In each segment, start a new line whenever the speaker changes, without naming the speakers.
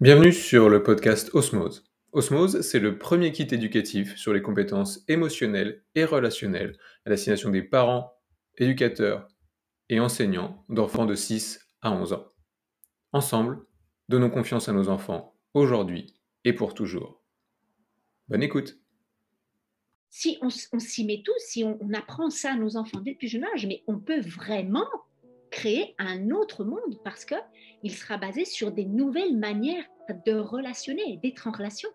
Bienvenue sur le podcast Osmose. Osmose, c'est le premier kit éducatif sur les compétences émotionnelles et relationnelles à destination des parents, éducateurs et enseignants d'enfants de 6 à 11 ans. Ensemble, donnons confiance à nos enfants aujourd'hui et pour toujours. Bonne écoute.
Si on, s'y met tous, si on, apprend ça à nos enfants dès plus jeune âge, mais on peut vraiment créer un autre monde parce qu'il sera basé sur des nouvelles manières de relationner, d'être en relation.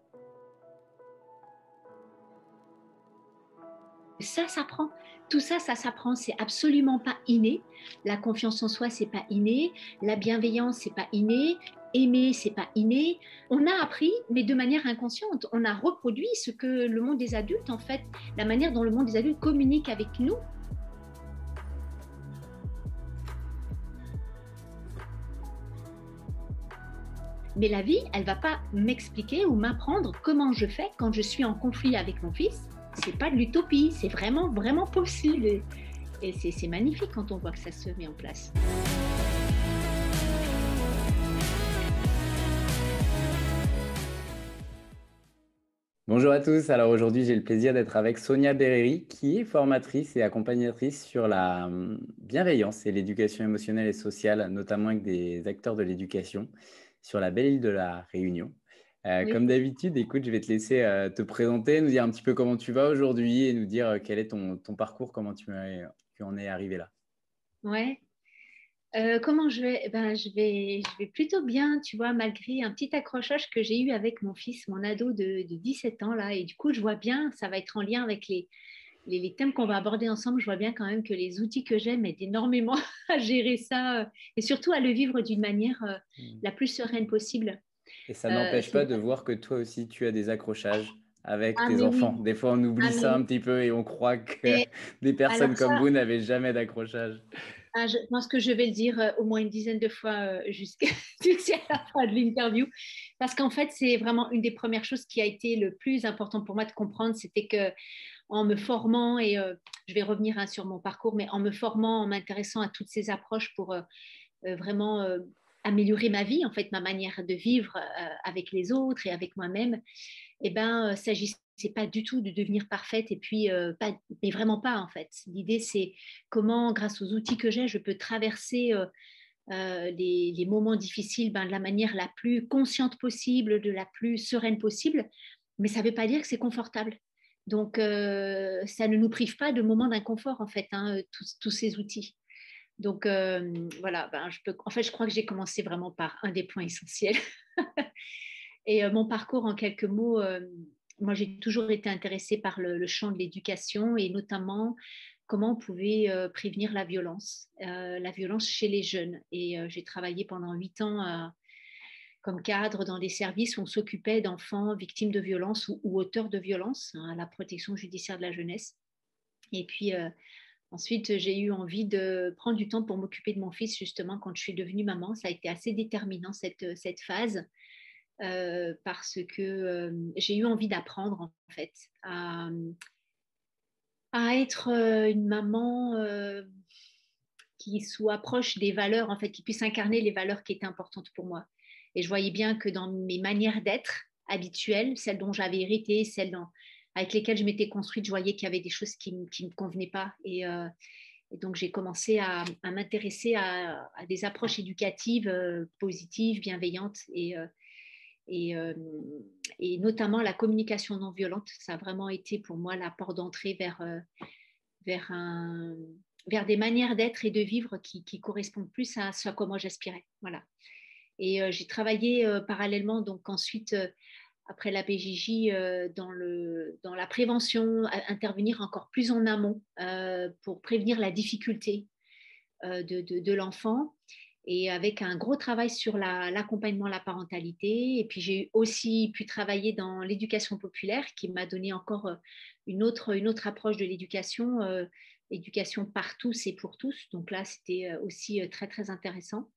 Ça s'apprend. Tout ça, ça s'apprend. C'est absolument pas inné. La confiance en soi, c'est pas inné. La bienveillance, c'est pas inné. Aimer, c'est pas inné. On a appris, mais de manière inconsciente. On a reproduit ce que le monde des adultes, en fait, la manière dont le monde des adultes communique avec nous, Mais la vie, elle va pas m'expliquer ou m'apprendre comment je fais quand je suis en conflit avec mon fils. C'est pas de l'utopie, c'est vraiment, vraiment possible. Et, c'est magnifique quand on voit que ça se met en place.
Bonjour à tous. Alors aujourd'hui, j'ai le plaisir d'être avec Sonia Berreri, qui est formatrice et accompagnatrice sur la hum, bienveillance et l'éducation émotionnelle et sociale, notamment avec des acteurs de l'éducation sur la belle île de la Réunion. Euh, comme d'habitude, écoute, je vais te laisser euh, te présenter, nous dire un petit peu comment tu vas aujourd'hui et nous dire euh, quel est ton, parcours, comment tu, en es arrivé là.
Ouais. comment je vais? Ben, je vais Je vais plutôt bien, tu vois, malgré un petit accrochage que j'ai eu avec mon fils, mon ado de, de, 17 ans là. Et du coup, je vois bien, ça va être en lien avec les, les, thèmes qu'on va aborder ensemble, je vois bien quand même que les outils que j'aime aident énormément à gérer ça euh, et surtout à le vivre d'une manière euh, mm. la plus sereine possible.
Et ça n'empêche pas de voir que toi aussi, tu as des accrochages avec ah, tes enfants. Des fois, on oublie ah, ça un petit peu et on croit que des personnes comme vous n'avaient jamais d'accrochage.
Ah, je pense que je vais le dire euh, au moins une dizaine de fois jusqu'à la fin de l'interview. Parce qu'en fait, c'est vraiment une des premières choses qui a été le plus important pour moi de comprendre, c'était que en me formant, et euh, je vais revenir hein, sur mon parcours, mais en me formant, en m'intéressant à toutes ces approches pour euh, euh, vraiment améliorer ma vie, en fait, ma manière de vivre avec les autres et avec moi-même, eh ben, s'agissait pas du tout de devenir parfaite et puis pas, mais vraiment pas en fait. L'idée c'est comment, grâce aux outils que j'ai, je peux traverser les, les, moments difficiles ben, de la manière la plus consciente possible, de la plus sereine possible. Mais ça ne veut pas dire que c'est confortable. Donc, euh, ça ne nous prive pas de moments d'inconfort, en fait, hein, tous, ces outils. Donc, euh, voilà, ben, je en fait, je crois que j'ai commencé vraiment par un des points essentiels. Et euh, mon parcours, en quelques mots, moi, j'ai toujours été intéressée par le, champ de l'éducation et notamment comment on pouvait prévenir la violence, la violence chez les jeunes. Et j'ai travaillé pendant huit ans comme cadre dans des services où on s'occupait d'enfants victimes de violences ou, auteurs de violences, hein, à la protection judiciaire de la jeunesse. Et puis euh, ensuite, j'ai eu envie de prendre du temps pour m'occuper de mon fils, justement, quand je suis devenue maman. Ça a été assez déterminant, cette, cette phase, euh, parce que euh, j'ai eu envie d'apprendre, en fait, à, à être une maman qui soit proche des valeurs, en fait, qui puisse incarner les valeurs qui étaient importantes pour moi. Et je voyais bien que dans mes manières d'être habituelles, celles dont j'avais hérité, celles avec lesquelles je m'étais construite, je voyais qu'il y avait des choses qui ne me convenaient pas. Euh, et, donc, j'ai commencé à, m'intéresser à, des approches éducatives euh, positives, bienveillantes et, euh, et, notamment la communication non violente. Ça a vraiment été pour moi la porte d'entrée vers des manières d'être et de vivre qui, qui correspondent plus à ce à quoi moi j'aspirais. Voilà. Et euh, j'ai travaillé euh, parallèlement, donc ensuite, euh, après la PJJ, dans, le, dans la prévention, intervenir encore plus en amont pour prévenir la difficulté de, de, l'enfant et avec un gros travail sur l'accompagnement, la, parentalité. Et puis j'ai aussi pu travailler dans l'éducation populaire qui m'a donné encore une autre, une autre approche de l'éducation, éducation par tous et pour tous. Donc là, c'était aussi très, très intéressant.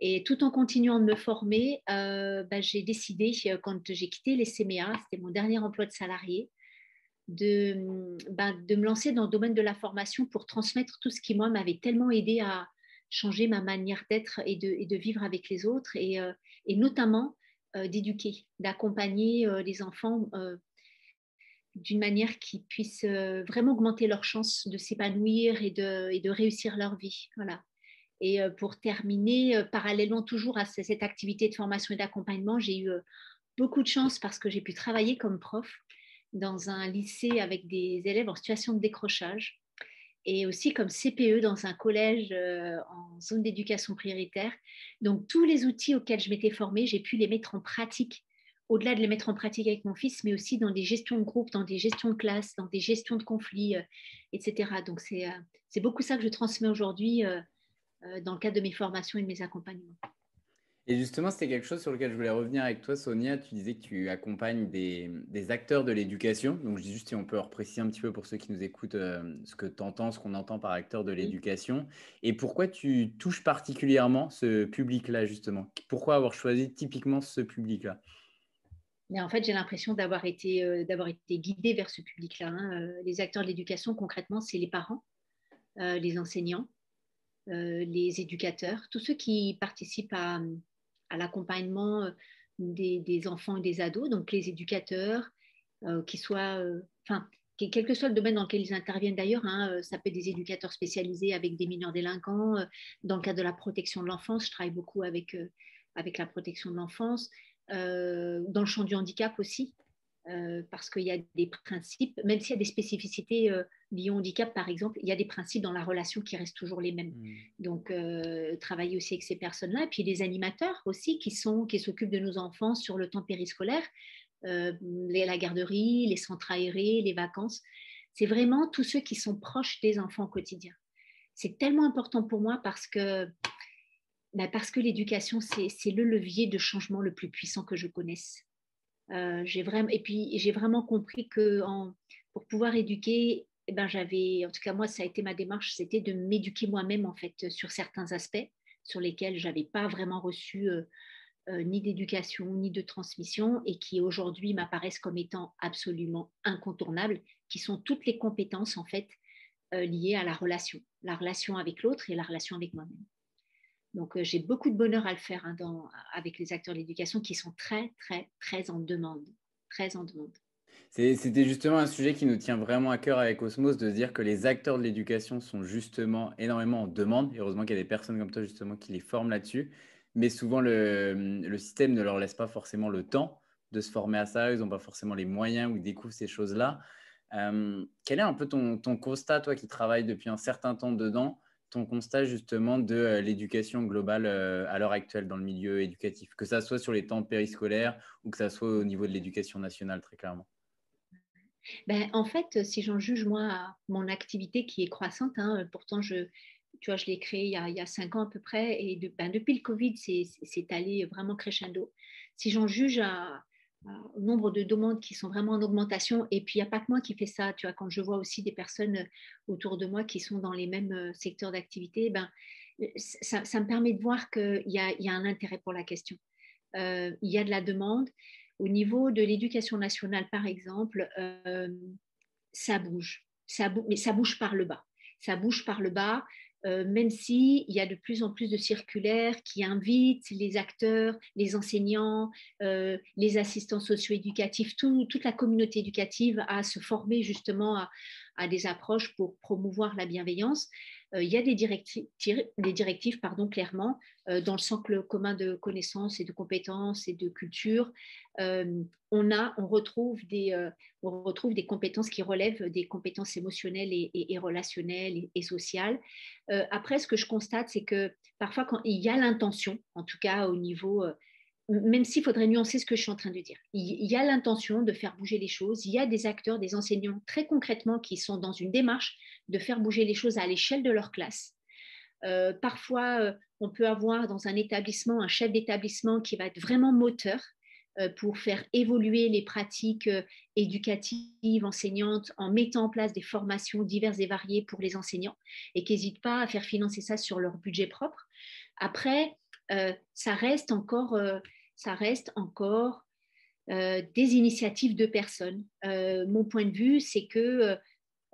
Et tout en continuant de me former, euh, bah, j'ai décidé, euh, quand j'ai quitté les CMA, c'était mon dernier emploi de salarié, de, bah, de, me lancer dans le domaine de la formation pour transmettre tout ce qui, moi, m'avait tellement aidé à changer ma manière d'être et de, vivre avec les autres, et, euh, notamment d'éduquer, d'accompagner les enfants d'une manière qui puisse vraiment augmenter leurs chances de s'épanouir et de, et de réussir leur vie. Voilà. Et pour terminer, parallèlement toujours à cette activité de formation et d'accompagnement, j'ai eu beaucoup de chance parce que j'ai pu travailler comme prof dans un lycée avec des élèves en situation de décrochage et aussi comme CPE dans un collège en zone d'éducation prioritaire. Donc tous les outils auxquels je m'étais formée, j'ai pu les mettre en pratique, au-delà de les mettre en pratique avec mon fils, mais aussi dans des gestions de groupe, dans des gestions de classe, dans des gestions de conflits, etc. Donc c'est beaucoup ça que je transmets aujourd'hui euh, dans le cadre de mes formations et de mes accompagnements.
Et justement, c'était quelque chose sur lequel je voulais revenir avec toi, Sonia. Tu disais que tu accompagnes des, acteurs de l'éducation. Donc, je dis juste si on peut repréciser un petit peu pour ceux qui nous écoutent euh, ce que tu entends, ce qu'on entend par acteur de l'éducation. Et pourquoi tu touches particulièrement ce public-là, justement? Pourquoi avoir choisi typiquement ce public-là?
Mais en fait, j'ai l'impression d'avoir été, euh, d'avoir été guidée vers ce public-là. Hein. les acteurs de l'éducation, concrètement, c'est les parents, les enseignants, euh, les éducateurs, tous ceux qui participent à, l'accompagnement euh, des, enfants et des ados, donc les éducateurs, euh, qui soient, quel que soit le domaine dans lequel ils interviennent d'ailleurs, hein, ça peut être des éducateurs spécialisés avec des mineurs délinquants, dans le cadre de la protection de l'enfance, je travaille beaucoup avec la protection de l'enfance, dans le champ du handicap aussi, euh, parce qu'il y a des principes, même s'il y a des spécificités euh, liées au handicap, par exemple, il y a des principes dans la relation qui restent toujours les mêmes. Mm. Donc, euh, travailler aussi avec ces personnes-là. Et puis, les animateurs aussi qui sont qui s'occupent de nos enfants sur le temps périscolaire, la garderie, les centres aérés, les vacances. C'est vraiment tous ceux qui sont proches des enfants au quotidien. C'est tellement important pour moi parce que, bah, parce que l'éducation, c'est le levier de changement le plus puissant que je connaisse. Euh, j'ai vraiment, et puis j'ai vraiment compris que pour pouvoir éduquer, eh ben, j'avais, en tout cas moi, ça a été ma démarche, c'était de m'éduquer moi-même en fait sur certains aspects sur lesquels j'avais pas vraiment reçu euh, euh, ni d'éducation ni de transmission et qui aujourd'hui m'apparaissent comme étant absolument incontournables, qui sont toutes les compétences en fait liées à la relation, la relation avec l'autre et la relation avec moi-même. Donc, euh, j'ai beaucoup de bonheur à le faire hein, avec les acteurs de l'éducation qui sont très, très, très en demande. Très en demande.
C'était justement un sujet qui nous tient vraiment à cœur avec Osmos, de dire que les acteurs de l'éducation sont justement énormément en demande. heureusement qu'il y a des personnes comme toi justement qui les forment là-dessus. Mais souvent, le, système ne leur laisse pas forcément le temps de se former à ça. Ils n'ont pas forcément les moyens ou ils découvrent ces choses-là. Euh, quel est un peu ton, ton, constat, toi qui travailles depuis un certain temps dedans ton constat justement de euh, l'éducation globale euh, à l'heure actuelle dans le milieu éducatif, que ça soit sur les temps périscolaires ou que ça soit au niveau de l'éducation nationale très clairement?
Ben, En fait, si j'en juge moi mon activité qui est croissante, hein, pourtant je, tu vois, je l'ai créée il, y, a, cinq ans à peu près et ben, depuis le Covid, c'est allé vraiment crescendo. Si j'en juge à, au nombre de demandes qui sont vraiment en augmentation. Et puis, il n'y a pas que moi qui fais ça. Tu vois, quand je vois aussi des personnes euh, autour de moi qui sont dans les mêmes euh, secteurs d'activité, ben, euh, ça, me permet de voir qu'il y, y a, un intérêt pour la question. il y a de la demande. Au niveau de l'éducation nationale, par exemple, ça bouge. Ça, mais ça bouge par le bas. Ça bouge par le bas. Euh, même s'il y a de plus en plus de circulaires qui invitent les acteurs, les enseignants, euh, les assistants socio-éducatifs, toute la communauté éducative à se former justement à des approches pour promouvoir la bienveillance. Euh, il y a des directives, des directives pardon, clairement, euh, dans le socle commun de connaissances et de compétences et de culture. Euh, on, a, on, retrouve des, on retrouve des compétences qui relèvent des compétences émotionnelles et, relationnelles et, sociales. après, ce que je constate, c'est que parfois, quand il y a l'intention, en tout cas au niveau même s'il faudrait nuancer ce que je suis en train de dire. Il y a l'intention de faire bouger les choses. Il y a des acteurs, des enseignants très concrètement qui sont dans une démarche de faire bouger les choses à l'échelle de leur classe. Euh, parfois, euh, on peut avoir dans un établissement un chef d'établissement qui va être vraiment moteur euh, pour faire évoluer les pratiques éducatives, enseignantes, en mettant en place des formations diverses et variées pour les enseignants et qui n'hésitent pas à faire financer ça sur leur budget propre. Après, ça reste encore ça reste encore euh, des initiatives de personnes. Euh, mon point de vue, c'est que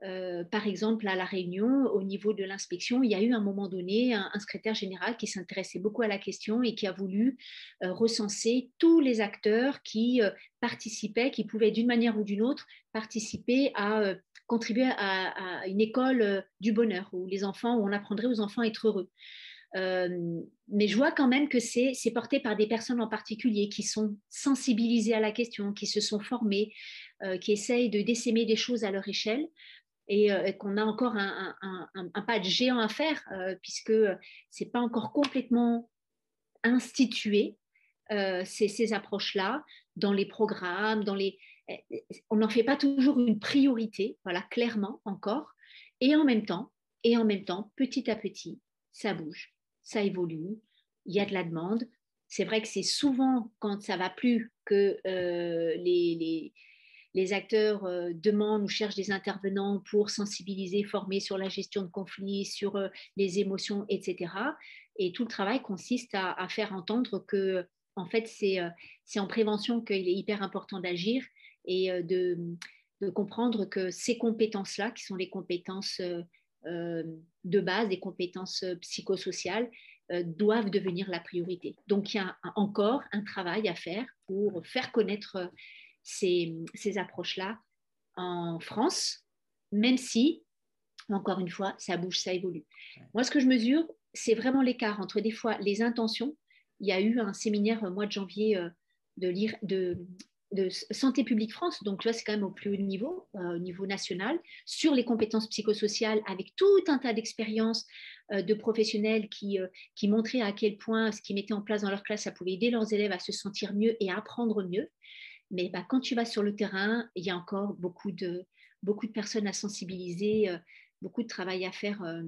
euh, par exemple, à La Réunion, au niveau de l'inspection, il y a eu à un moment donné un, secrétaire général qui s'intéressait beaucoup à la question et qui a voulu recenser tous les acteurs qui participaient, qui pouvaient d'une manière ou d'une autre participer à contribuer à, à, une école du bonheur, où les enfants, où on apprendrait aux enfants à être heureux. Mais je vois quand même que c'est porté par des personnes en particulier qui sont sensibilisées à la question, qui se sont formées, qui essayent de décémer des choses à leur échelle et, euh, qu'on a encore un, pas de géant à faire euh, puisque ce n'est pas encore complètement institué, euh, ces, ces approches-là, dans les programmes, dans les... on n'en fait pas toujours une priorité, voilà, clairement encore. Et en même temps, et en même temps, petit à petit, ça bouge, ça évolue, il y a de la demande. C'est vrai que c'est souvent quand ça va plus que les, les acteurs euh, demandent ou cherchent des intervenants pour sensibiliser, former sur la gestion de conflits, sur euh, les émotions, etc. Et tout le travail consiste à, faire entendre que, en fait, euh, c'est en prévention qu'il est hyper important d'agir et de, comprendre que ces compétences-là, qui sont les compétences de base, des compétences psychosociales, doivent devenir la priorité. Donc, il y a encore un travail à faire pour faire connaître ces, approches-là en France, même si, encore une fois, ça bouge, ça évolue. Moi, ce que je mesure, c'est vraiment l'écart entre des fois les intentions. Il y a eu un séminaire au mois de janvier euh, de, de, de Santé publique France, donc là, c'est quand même au plus haut niveau, euh, au niveau national, sur les compétences psychosociales, avec tout un tas d'expériences euh, de professionnels qui, qui montraient à quel point ce qu'ils mettaient en place dans leur classe, ça pouvait aider leurs élèves à se sentir mieux et à apprendre mieux. Mais bah, quand tu vas sur le terrain, il y a encore beaucoup de, beaucoup de personnes à sensibiliser, euh, beaucoup de travail à faire euh,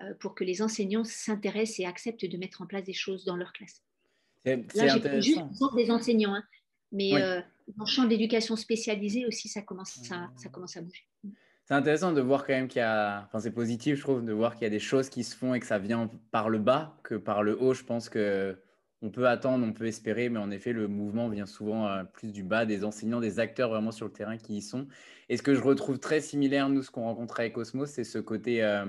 euh, pour que les enseignants s'intéressent et acceptent de mettre en place des choses dans leur classe. C'est juste des enseignants, hein, mais dans le champ d'éducation spécialisée aussi, ça commence, à, ça commence à bouger.
C'est intéressant de voir quand même qu'il y a, enfin c'est positif je trouve, de voir qu'il y a des choses qui se font et que ça vient par le bas que par le haut. Je pense que on peut attendre, on peut espérer, mais en effet, le mouvement vient souvent euh, plus du bas, des enseignants, des acteurs vraiment sur le terrain qui y sont. Et ce que je retrouve très similaire, nous, ce qu'on rencontre avec Cosmos, c'est ce côté euh,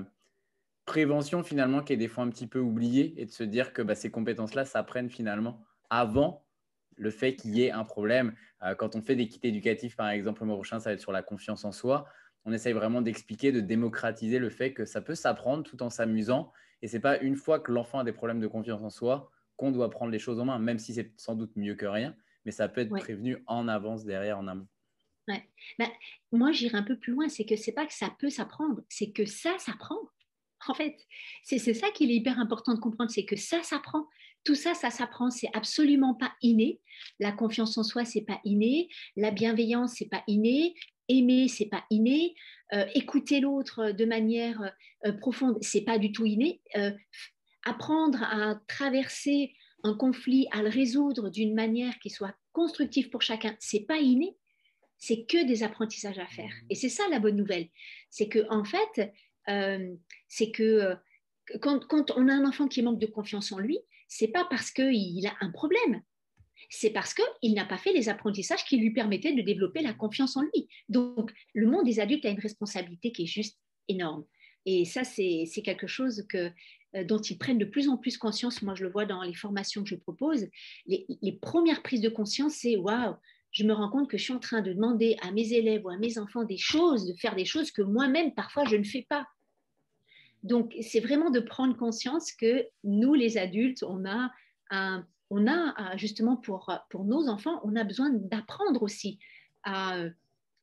prévention finalement qui est des fois un petit peu oublié et de se dire que bah, ces compétences-là s'apprennent finalement avant le fait qu'il y ait un problème. Euh, quand on fait des kits éducatifs, par exemple, le mois prochain, ça va être sur la confiance en soi. On essaye vraiment d'expliquer, de démocratiser le fait que ça peut s'apprendre tout en s'amusant. Et c'est pas une fois que l'enfant a des problèmes de confiance en soi qu'on doit prendre les choses en main, même si c'est sans doute mieux que rien, mais ça peut être prévenu en avance, derrière, en amont.
Ouais. Ben, moi, j'irai un peu plus loin, c'est que c'est pas que ça peut s'apprendre, c'est que ça s'apprend. En fait, c'est ça qu'il est hyper important de comprendre, c'est que ça s'apprend. Tout ça, ça s'apprend, c'est absolument pas inné. La confiance en soi, c'est pas inné. La bienveillance, c'est pas inné. Aimer, c'est pas inné. Euh, écouter l'autre de manière euh, profonde, c'est pas du tout inné. Euh, apprendre à traverser un conflit, à le résoudre d'une manière qui soit constructive pour chacun, c'est pas inné, c'est que des apprentissages à faire. Et c'est ça la bonne nouvelle, c'est que en fait, euh, c'est que euh, quand, on a un enfant qui manque de confiance en lui, c'est pas parce qu'il a un problème, c'est parce qu'il n'a pas fait les apprentissages qui lui permettaient de développer la confiance en lui. Donc, le monde des adultes a une responsabilité qui est juste énorme. Et ça, c'est quelque chose euh, dont ils prennent de plus en plus conscience. Moi, je le vois dans les formations que je propose. Les, premières prises de conscience, c'est waouh, je me rends compte que je suis en train de demander à mes élèves ou à mes enfants des choses, de faire des choses que moi-même, parfois, je ne fais pas. Donc, c'est vraiment de prendre conscience que nous, les adultes, on a, on a justement pour, pour nos enfants, on a besoin d'apprendre aussi à,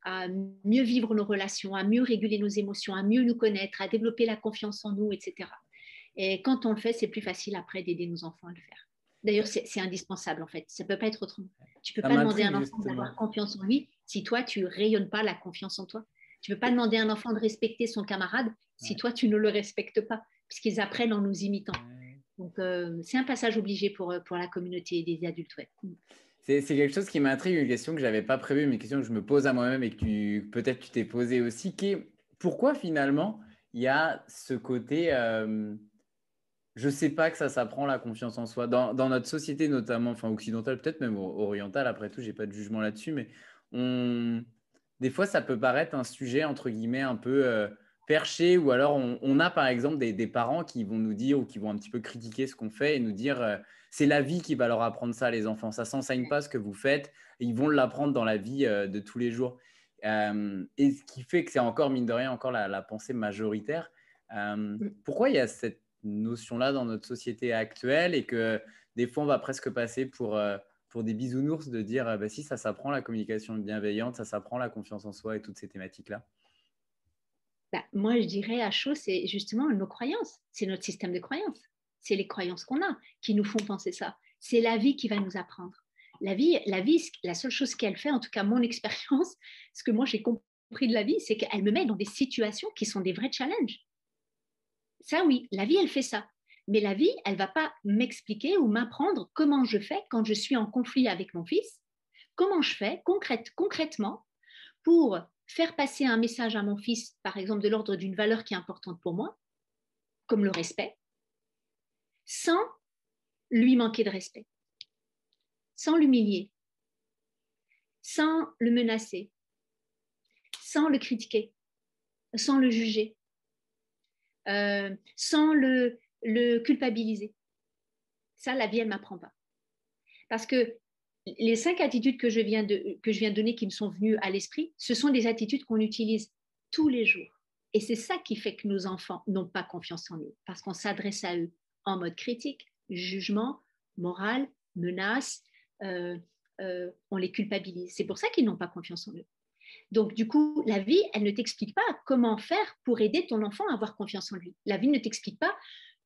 à mieux vivre nos relations, à mieux réguler nos émotions, à mieux nous connaître, à développer la confiance en nous, etc. Et quand on le fait, c'est plus facile après d'aider nos enfants à le faire. D'ailleurs, c'est indispensable en fait. Ça ne peut pas être autrement. Tu ne peux pas demander à un enfant d'avoir confiance en lui si toi, tu rayonnes pas la confiance en toi. Tu ne peux pas demander à un enfant de respecter son camarade si toi, tu ne le respectes pas, puisqu'ils apprennent en nous imitant. Donc, euh, c'est un passage obligé pour, euh, pour la communauté des adultes. Ouais. Mm.
C'est quelque chose qui m'intrigue, une question que je n'avais pas prévue, mais une question que je me pose à moi-même et que peut-être tu t'es posée aussi, qui est pourquoi finalement il y a ce côté... Euh, je sais pas que ça s'apprend la confiance en soi. Dans, notre société, notamment, enfin occidentale, peut-être même orientale, après tout, j'ai pas de jugement là-dessus, mais on, des fois, ça peut paraître un sujet, entre guillemets, un peu euh, perché, ou alors on, a, par exemple, des, parents qui vont nous dire ou qui vont un petit peu critiquer ce qu'on fait et nous dire euh, c'est la vie qui va leur apprendre ça, les enfants. Ça s'enseigne pas ce que vous faites, ils vont l'apprendre dans la vie euh, de tous les jours. et ce qui fait que c'est encore, mine de rien, encore la, pensée majoritaire. Pourquoi il y a cette notion-là dans notre société actuelle et que des fois, on va presque passer pour pour des bisounours de dire bah, si ça s'apprend la communication bienveillante, ça s'apprend la confiance en soi et toutes ces thématiques-là
bah, Moi, je dirais à chaud, c'est justement nos croyances, c'est notre système de croyances, c'est les croyances qu'on a qui nous font penser ça. C'est la vie qui va nous apprendre. La vie, la vie, la seule chose qu'elle fait, en tout cas mon expérience, ce que moi j'ai compris de la vie, c'est qu'elle me met dans des situations qui sont des vrais challenges. Ça, oui, la vie, elle fait ça. Mais la vie, elle va pas m'expliquer ou m'apprendre comment je fais quand je suis en conflit avec mon fils, comment je fais concrètement pour faire passer un message à mon fils, par exemple de l'ordre d'une valeur qui est importante pour moi, comme le respect, sans lui manquer de respect, sans l'humilier, sans le menacer, sans le critiquer, sans le juger, euh, sans le, le culpabiliser. Ça, la vie, elle ne m'apprend pas. Parce que les cinq attitudes que je, viens de, que je viens donner qui me sont venues à l'esprit, ce sont des attitudes qu'on utilise tous les jours. Et c'est ça qui fait que nos enfants n'ont pas confiance en eux, parce qu'on s'adresse à eux en mode critique, jugement, moral, menace, euh, euh, on les culpabilise. C'est pour ça qu'ils n'ont pas confiance en eux. Donc, du coup, la vie, elle ne t'explique pas comment faire pour aider ton enfant à avoir confiance en lui. La vie ne t'explique pas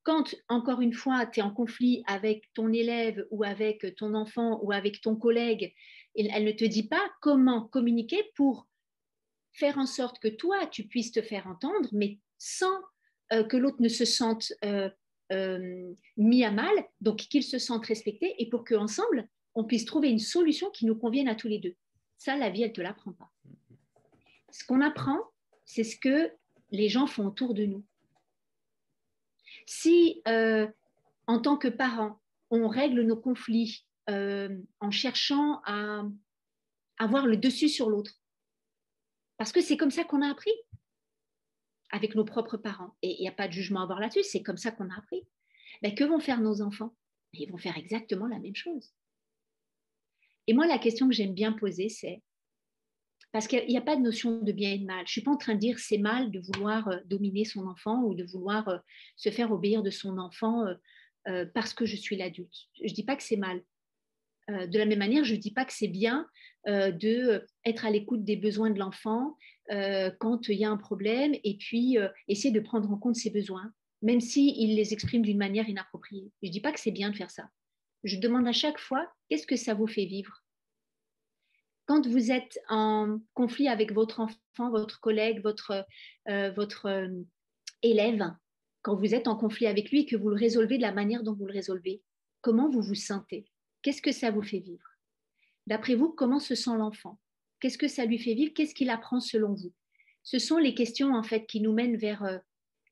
quand, encore une fois, tu es en conflit avec ton élève ou avec ton enfant ou avec ton collègue, elle ne te dit pas comment communiquer pour faire en sorte que toi, tu puisses te faire entendre, mais sans euh, que l'autre ne se sente euh, euh, mis à mal, donc qu'il se sente respecté, et pour qu'ensemble, on puisse trouver une solution qui nous convienne à tous les deux. Ça, la vie, elle ne te l'apprend pas. Ce qu'on apprend, c'est ce que les gens font autour de nous. Si, euh, en tant que parents, on règle nos conflits euh, en cherchant à avoir le dessus sur l'autre, parce que c'est comme ça qu'on a appris avec nos propres parents, et il n'y a pas de jugement à avoir là-dessus, c'est comme ça qu'on a appris. Mais que vont faire nos enfants? Ils vont faire exactement la même chose. Et moi, la question que j'aime bien poser, c'est parce qu'il n'y a pas de notion de bien et de mal. Je ne suis pas en train de dire c'est mal de vouloir euh, dominer son enfant ou de vouloir euh, se faire obéir de son enfant euh, parce que je suis l'adulte. Je ne dis pas que c'est mal. de la même manière, je ne dis pas que c'est bien d'être à l'écoute des besoins de l'enfant quand il y a un problème et puis essayer de prendre en compte ses besoins, même s'il les exprime d'une manière inappropriée. Je ne dis pas que c'est bien de faire ça. Je demande à chaque fois, qu'est-ce que ça vous fait vivre? Quand vous êtes en conflit avec votre enfant, votre collègue, votre, euh, votre euh, élève, quand vous êtes en conflit avec lui et que vous le résolvez de la manière dont vous le résolvez, comment vous vous sentez? Qu'est-ce que ça vous fait vivre? D'après vous, comment se sent l'enfant? Qu'est-ce que ça lui fait vivre? Qu'est-ce qu'il apprend selon vous? Ce sont les questions en fait qui nous mènent vers, euh,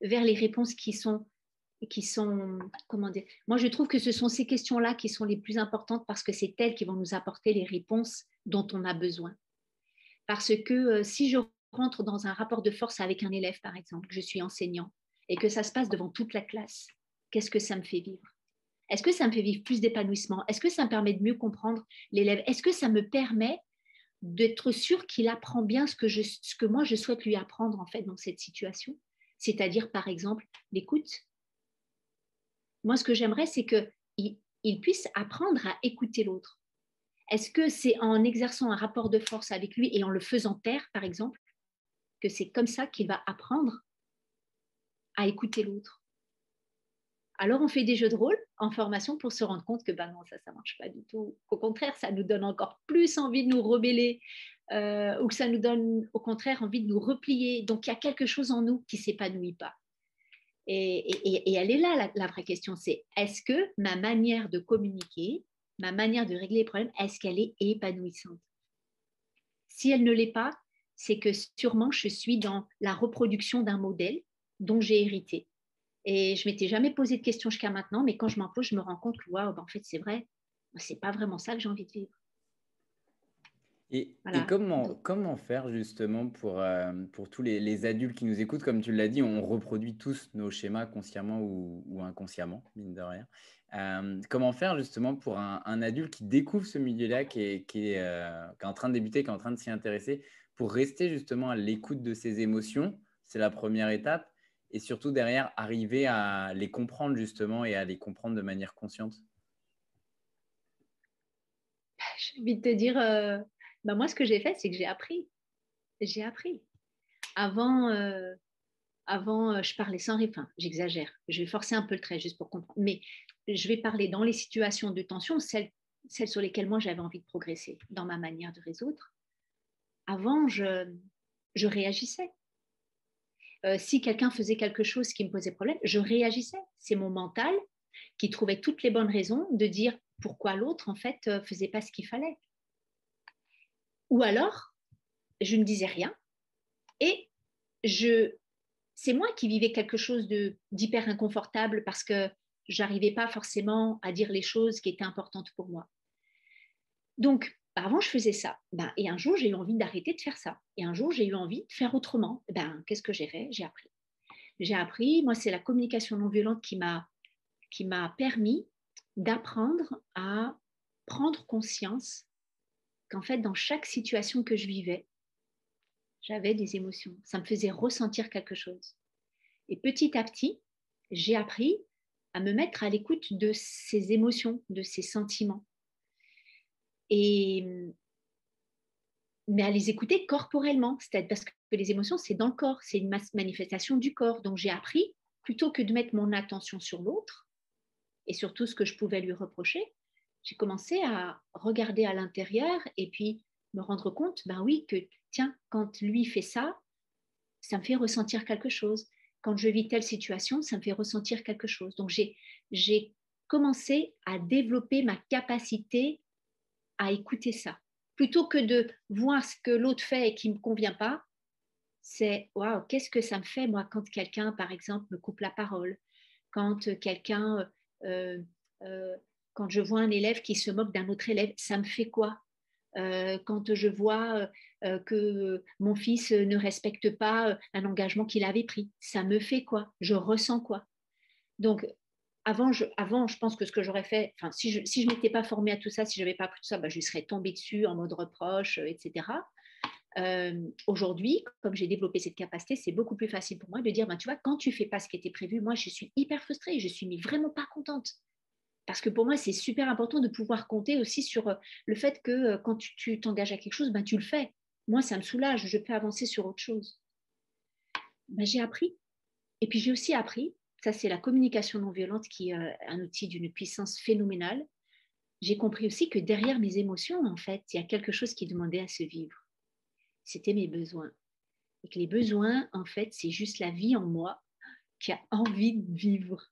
vers les réponses qui sont qui sont, comment dire, moi je trouve que ce sont ces questions-là qui sont les plus importantes parce que c'est elles qui vont nous apporter les réponses dont on a besoin. Parce que euh, si je rentre dans un rapport de force avec un élève, par exemple, je suis enseignant, et que ça se passe devant toute la classe, qu'est-ce que ça me fait vivre? Est-ce que ça me fait vivre plus d'épanouissement? Est-ce que ça me permet de mieux comprendre l'élève? Est-ce que ça me permet d'être sûr qu'il apprend bien ce que, je, moi je souhaite lui apprendre en fait dans cette situation? C'est-à-dire, par exemple, l'écoute, moi, ce que j'aimerais, c'est qu'il il puisse apprendre à écouter l'autre. Est-ce que c'est en exerçant un rapport de force avec lui et en le faisant taire, par exemple, que c'est comme ça qu'il va apprendre à écouter l'autre? Alors, on fait des jeux de rôle en formation pour se rendre compte que ben non, ça, ne marche pas du tout. Au contraire, ça nous donne encore plus envie de nous rebeller euh, ou que ça nous donne au contraire envie de nous replier. Donc, il y a quelque chose en nous qui s'épanouit pas. Et, elle est là, la, vraie question, c'est est-ce que ma manière de communiquer, ma manière de régler les problèmes, est-ce qu'elle est épanouissante? Si elle ne l'est pas, c'est que sûrement je suis dans la reproduction d'un modèle dont j'ai hérité. Et je m'étais jamais posé de questions jusqu'à maintenant, mais quand je m'en pose, je me rends compte que waouh, ben, en fait, c'est vrai, c'est pas vraiment ça que j'ai envie de vivre.
Et, comment, comment faire justement pour, euh, pour tous les, adultes qui nous écoutent? Comme tu l'as dit, on reproduit tous nos schémas consciemment ou, inconsciemment, mine de rien. Euh, comment faire justement pour un, adulte qui découvre ce milieu-là, qui est, qui, est, euh, qui est, en train de débuter, qui est en train de s'y intéresser, pour rester justement à l'écoute de ses émotions? C'est la première étape. Et surtout derrière, arriver à les comprendre justement et à les comprendre de manière consciente
J'ai envie de te dire, bah, moi, ce que j'ai fait, c'est que j'ai appris. J'ai appris. Avant, euh, avant euh, je parlais sans enfin, j'exagère. Je vais forcer un peu le trait juste pour comprendre. Mais je vais parler dans les situations de tension, celles, celles sur lesquelles moi j'avais envie de progresser dans ma manière de résoudre. Avant, je, je réagissais. Euh, si quelqu'un faisait quelque chose qui me posait problème, je réagissais. C'est mon mental qui trouvait toutes les bonnes raisons de dire pourquoi l'autre, en fait, faisait pas ce qu'il fallait. Ou alors, je ne disais rien et je, c'est moi qui vivais quelque chose d'hyper inconfortable parce que j'arrivais pas forcément à dire les choses qui étaient importantes pour moi. Donc, avant, je faisais ça. Ben, et un jour, j'ai eu envie d'arrêter de faire ça. Et un jour, j'ai eu envie de faire autrement. Ben, qu'est-ce que j'ai fait? J'ai appris. J'ai appris, moi, c'est la communication non violente qui m'a, qui m'a permis d'apprendre à prendre conscience qu'en fait, dans chaque situation que je vivais, j'avais des émotions. Ça me faisait ressentir quelque chose. Et petit à petit, j'ai appris à me mettre à l'écoute de ces émotions, de ces sentiments. Et mais à les écouter corporellement, c'est-à-dire parce que les émotions, c'est dans le corps, c'est une manifestation du corps. Donc j'ai appris, plutôt que de mettre mon attention sur l'autre et sur tout ce que je pouvais lui reprocher, j'ai commencé à regarder à l'intérieur et puis me rendre compte, ben oui, que tiens, quand lui fait ça, ça me fait ressentir quelque chose. Quand je vis telle situation, ça me fait ressentir quelque chose. Donc j'ai commencé à développer ma capacité à écouter ça. Plutôt que de voir ce que l'autre fait et qui ne me convient pas, c'est waouh, qu'est-ce que ça me fait, moi, quand quelqu'un, par exemple, me coupe la parole, quand quelqu'un euh, euh, quand je vois un élève qui se moque d'un autre élève, ça me fait quoi? Euh, quand je vois euh, que mon fils ne respecte pas euh, un engagement qu'il avait pris, ça me fait quoi? Je ressens quoi? Donc, avant je, avant, je pense que ce que j'aurais fait, si je ne m'étais pas formée à tout ça, si je n'avais pas appris tout ça, bah, je serais tombée dessus en mode reproche, etc. Aujourd'hui, comme j'ai développé cette capacité, c'est beaucoup plus facile pour moi de dire, bah, tu vois, quand tu fais pas ce qui était prévu, moi, je suis hyper frustrée, je suis vraiment pas contente. Parce que pour moi, c'est super important de pouvoir compter aussi sur euh, le fait que euh, quand tu t'engages à quelque chose, ben, tu le fais. Moi, ça me soulage, je peux avancer sur autre chose. Ben, j'ai appris. Et puis j'ai aussi appris, ça c'est la communication non violente qui est euh, un outil d'une puissance phénoménale. J'ai compris aussi que derrière mes émotions, en fait, il y a quelque chose qui demandait à se vivre. C'était mes besoins. Et que les besoins, en fait, c'est juste la vie en moi qui a envie de vivre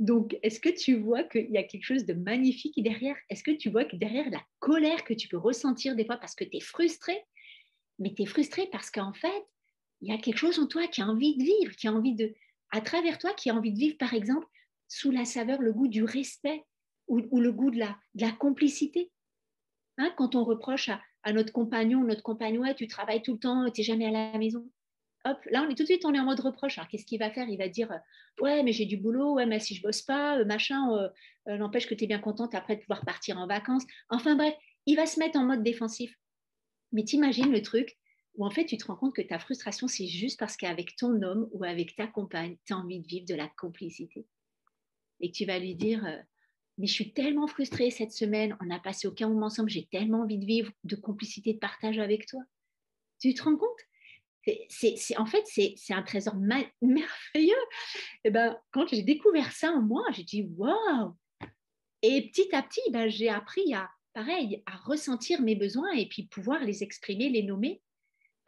donc, est-ce que tu vois qu'il y a quelque chose de magnifique derrière? Est-ce que tu vois que derrière la colère que tu peux ressentir des fois parce que tu es frustré, mais tu es frustré parce qu'en fait, il y a quelque chose en toi qui a envie de vivre, qui a envie de, à travers toi, qui a envie de vivre, par exemple, sous la saveur, le goût du respect ou, le goût de la, complicité. Hein, quand on reproche à, notre compagnon, notre compagnon, tu travailles tout le temps, tu n'es jamais à la maison là, tout de suite, on est en mode reproche. Alors, qu'est-ce qu'il va faire? Il va dire, ouais, mais j'ai du boulot, ouais, mais si je bosse pas, euh, machin, euh, euh, n'empêche que tu es bien contente après de pouvoir partir en vacances. Enfin bref, il va se mettre en mode défensif. Mais t'imagines le truc où en fait, tu te rends compte que ta frustration, c'est juste parce qu'avec ton homme ou avec ta compagne, tu as envie de vivre de la complicité. Et que tu vas lui dire, mais je suis tellement frustrée cette semaine, on n'a passé aucun moment ensemble, j'ai tellement envie de vivre de complicité, de partage avec toi. Tu te rends compte? C'est, en fait, c'est, un trésor merveilleux. Et ben, quand j'ai découvert ça en moi, j'ai dit waouh! Et petit à petit, ben, j'ai appris à, pareil, à ressentir mes besoins et puis pouvoir les exprimer, les nommer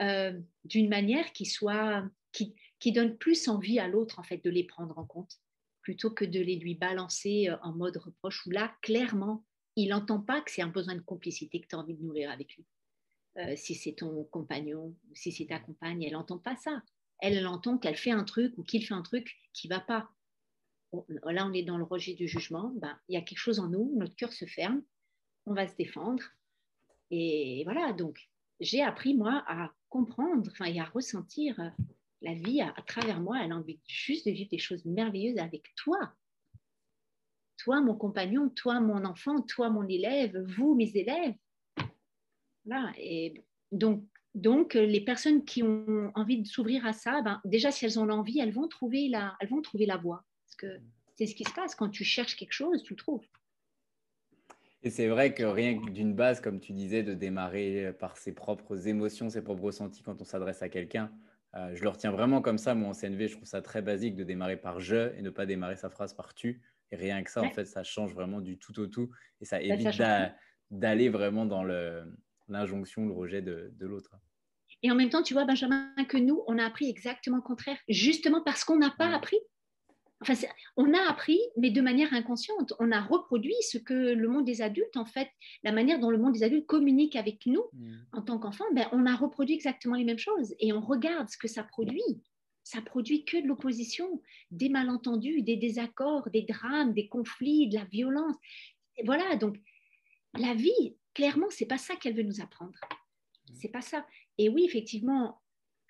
euh, d'une manière qui soit, qui, donne plus envie à l'autre en fait de les prendre en compte, plutôt que de les lui balancer euh, en mode reproche où là, clairement, il n'entend pas que c'est un besoin de complicité que tu as envie de nourrir avec lui. Euh, si c'est ton compagnon, si c'est ta compagne, elle n'entend pas ça. Elle, entend qu'elle fait un truc ou qu'il fait un truc qui va pas. là, on est dans le rejet du jugement. Ben, il y a quelque chose en nous, notre cœur se ferme, on va se défendre. Et voilà, donc j'ai appris, moi, à comprendre et à ressentir euh, la vie à, travers moi. Elle a envie juste de vivre des choses merveilleuses avec toi. Toi, mon compagnon, toi, mon enfant, toi, mon élève, vous, mes élèves. Voilà. Et donc, donc, les personnes qui ont envie de s'ouvrir à ça, ben, déjà, si elles ont l'envie, elles vont trouver la, elles vont trouver la voie. Parce que c'est ce qui se passe. Quand tu cherches quelque chose, tu le trouves.
Et c'est vrai que rien que d'une base, comme tu disais, de démarrer par ses propres émotions, ses propres ressentis quand on s'adresse à quelqu'un, euh, je le retiens vraiment comme ça. Moi, en CNV, je trouve ça très basique de démarrer par je et ne pas démarrer sa phrase par tu. Et rien que ça, en fait, ça change vraiment du tout au tout. Et ça évite d'aller vraiment dans l'injonction, le, rejet de, de l'autre.
Et en même temps, tu vois, Benjamin, que nous, on a appris exactement le contraire, justement parce qu'on n'a pas appris. Enfin, on a appris, mais de manière inconsciente. On a reproduit ce que le monde des adultes, en fait, la manière dont le monde des adultes communique avec nous mm. en tant qu'enfants, ben, on a reproduit exactement les mêmes choses. Et on regarde ce que ça produit. Ça produit que de l'opposition, des malentendus, des désaccords, des drames, des conflits, de la violence. Et voilà, donc la vie, clairement, c'est pas ça qu'elle veut nous apprendre. Mm. C'est pas ça. Et oui, effectivement,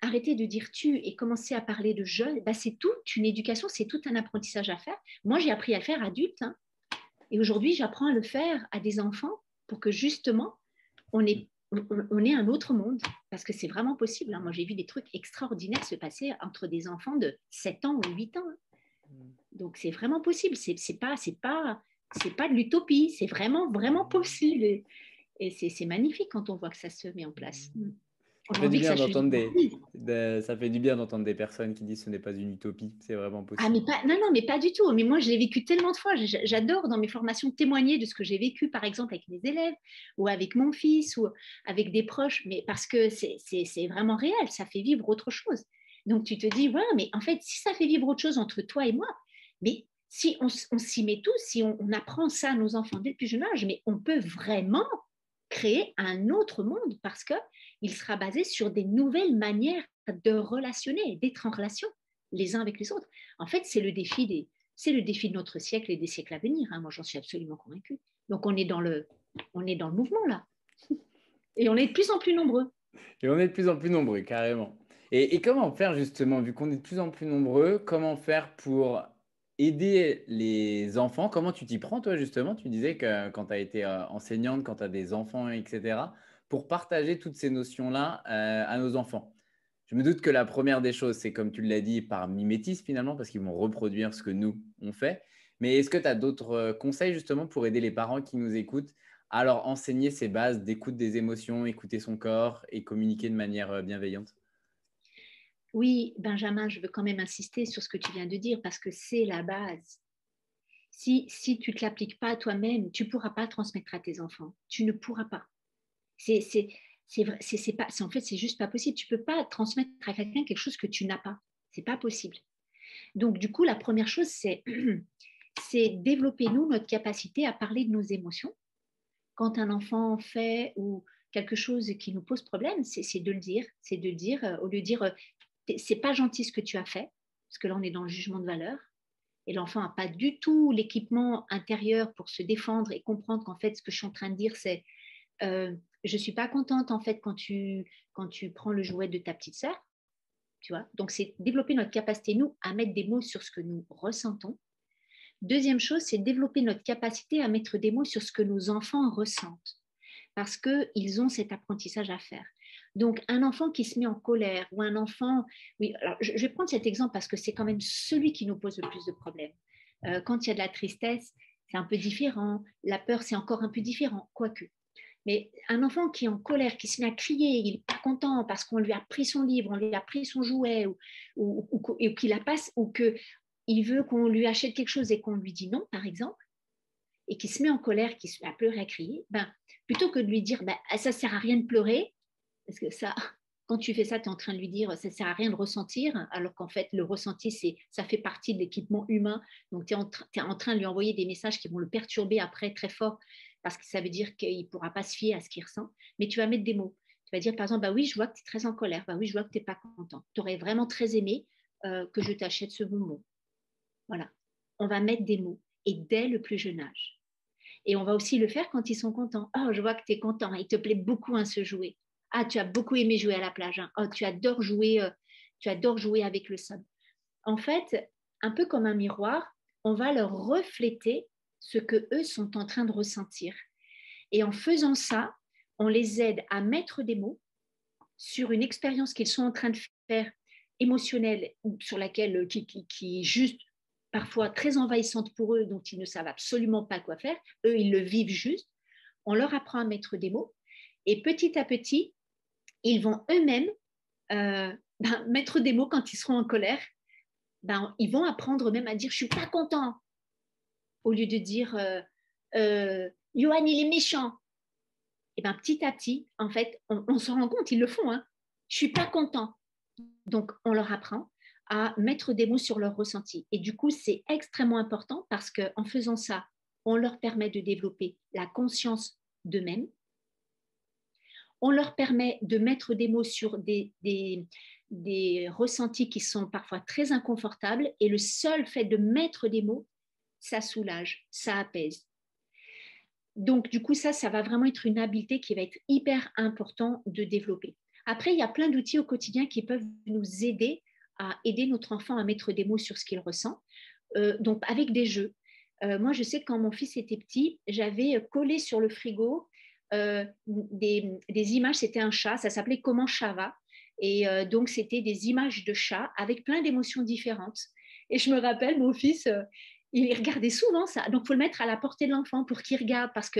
arrêter de dire tu et commencer à parler de je, bah c'est toute une éducation, c'est tout un apprentissage à faire. Moi, j'ai appris à le faire adulte. Hein. et aujourd'hui, j'apprends à le faire à des enfants pour que justement, on ait, on, ait un autre monde. Parce que c'est vraiment possible. Hein. Moi, j'ai vu des trucs extraordinaires se passer entre des enfants de 7 ans ou 8 ans. Hein. Donc, c'est vraiment possible. C'est pas, c'est pas, c'est pas de l'utopie. C'est vraiment, vraiment possible. Et, c'est magnifique quand on voit que ça se met en place. Mm.
Ça fait, du bien d'entendre des, ça fait du bien d'entendre des personnes qui disent que ce n'est pas une utopie, c'est vraiment possible.
Ah, mais pas, non, non, mais pas du tout. Mais moi, je l'ai vécu tellement de fois. J'adore dans mes formations témoigner de ce que j'ai vécu, par exemple, avec mes élèves ou avec mon fils ou avec des proches, mais parce que c'est vraiment réel, ça fait vivre autre chose. Donc, tu te dis, ouais, mais en fait, si ça fait vivre autre chose entre toi et moi, mais si on, s'y met tous, si on, on apprend ça à nos enfants dès le plus jeune âge, mais on peut vraiment créer un autre monde parce que il sera basé sur des nouvelles manières de relationner, d'être en relation les uns avec les autres. En fait, c'est le défi des, c'est le défi de notre siècle et des siècles à venir. Hein. Moi, j'en suis absolument convaincue. Donc, on est dans le, on est dans le mouvement là, et on est de plus en plus nombreux.
Et on est de plus en plus nombreux, carrément. Et comment faire justement, vu qu'on est de plus en plus nombreux, comment faire pour aider les enfants? Comment tu t'y prends, toi, justement? Tu disais que quand tu as été euh, enseignante, quand tu as des enfants, etc., pour partager toutes ces notions-là euh, à nos enfants. Je me doute que la première des choses, c'est comme tu l'as dit, par mimétisme finalement, parce qu'ils vont reproduire ce que nous, on fait. Mais est-ce que tu as d'autres euh, conseils justement pour aider les parents qui nous écoutent à leur enseigner ces bases d'écoute des émotions, écouter son corps et communiquer de manière bienveillante?
Oui, Benjamin, je veux quand même insister sur ce que tu viens de dire parce que c'est la base. Si, si tu ne l'appliques pas à toi-même, tu ne pourras pas transmettre à tes enfants. Tu ne pourras pas. C'est, en fait, c'est juste pas possible. Tu peux pas transmettre à quelqu'un quelque chose que tu n'as pas. C'est pas possible. Donc, du coup, la première chose, c'est, c'est développer, nous, notre capacité à parler de nos émotions. Quand un enfant fait ou quelque chose qui nous pose problème, c'est, de le dire. C'est de le dire, euh, au lieu de dire, euh, c'est pas gentil ce que tu as fait, parce que là, on est dans le jugement de valeur. Et l'enfant n'a pas du tout l'équipement intérieur pour se défendre et comprendre qu'en fait, ce que je suis en train de dire, c'est euh, je suis pas contente en fait quand tu, prends le jouet de ta petite sœur. Tu vois Donc, c'est développer notre capacité, nous, à mettre des mots sur ce que nous ressentons. Deuxième chose, c'est développer notre capacité à mettre des mots sur ce que nos enfants ressentent, parce qu'ils ont cet apprentissage à faire. Donc, un enfant qui se met en colère ou un enfant... Oui, alors je vais prendre cet exemple parce que c'est quand même celui qui nous pose le plus de problèmes. Euh, quand il y a de la tristesse, c'est un peu différent. La peur, c'est encore un peu différent, quoique. Mais un enfant qui est en colère, qui se met à crier, il n'est pas content parce qu'on lui a pris son livre, on lui a pris son jouet, ou, ou, qu'il la passe, ou qu'il veut qu'on lui achète quelque chose et qu'on lui dit non, par exemple, et qui se met en colère, qui se met à pleurer, à crier, ben, plutôt que de lui dire ben, ça ne sert à rien de pleurer, parce que ça, quand tu fais ça, tu es en train de lui dire ça ne sert à rien de ressentir, alors qu'en fait, le ressenti, c'est, ça fait partie de l'équipement humain. Donc, tu es, en train de lui envoyer des messages qui vont le perturber après très fort parce que ça veut dire qu'il ne pourra pas se fier à ce qu'il ressent, mais tu vas mettre des mots. Tu vas dire par exemple, bah oui, je vois que tu es très en colère, bah oui, je vois que tu n'es pas content. Tu aurais vraiment très aimé euh, que je t'achète ce bonbon. Voilà, on va mettre des mots, et dès le plus jeune âge. Et on va aussi le faire quand ils sont contents. Oh, je vois que tu es content, il te plaît beaucoup à ce jouet. Ah, tu as beaucoup aimé jouer à la plage. Hein. Oh, tu adores jouer, euh, tu adores jouer avec le sable. En fait, un peu comme un miroir, on va leur refléter ce que eux sont en train de ressentir. Et en faisant ça, on les aide à mettre des mots sur une expérience qu'ils sont en train de faire émotionnelle sur laquelle qui, qui, est juste parfois très envahissante pour eux, dont ils ne savent absolument pas quoi faire. Eux, ils le vivent juste. On leur apprend à mettre des mots. Et petit à petit, ils vont eux-mêmes euh, ben, mettre des mots quand ils seront en colère. Ben, ils vont apprendre même à dire je suis pas content au lieu de dire euh, euh, Johan il est méchant. Et ben petit à petit, en fait, on, on se rend compte, ils le font. Hein. Je suis pas content. Donc on leur apprend à mettre des mots sur leurs ressentis. Et du coup, c'est extrêmement important parce qu'en faisant ça, on leur permet de développer la conscience d'eux-mêmes. On leur permet de mettre des mots sur des, des, ressentis qui sont parfois très inconfortables. Et le seul fait de mettre des mots, ça soulage, ça apaise. Donc, du coup, ça, ça va vraiment être une habileté qui va être hyper important de développer. Après, il y a plein d'outils au quotidien qui peuvent nous aider à aider notre enfant à mettre des mots sur ce qu'il ressent. Euh, donc, avec des jeux. Euh, moi, je sais que quand mon fils était petit, j'avais collé sur le frigo euh, des, images. C'était un chat, ça s'appelait Comment chat va? Et donc, c'était des images de chat avec plein d'émotions différentes. Et je me rappelle, mon fils, il regardait souvent ça. Donc, il faut le mettre à la portée de l'enfant pour qu'il regarde parce que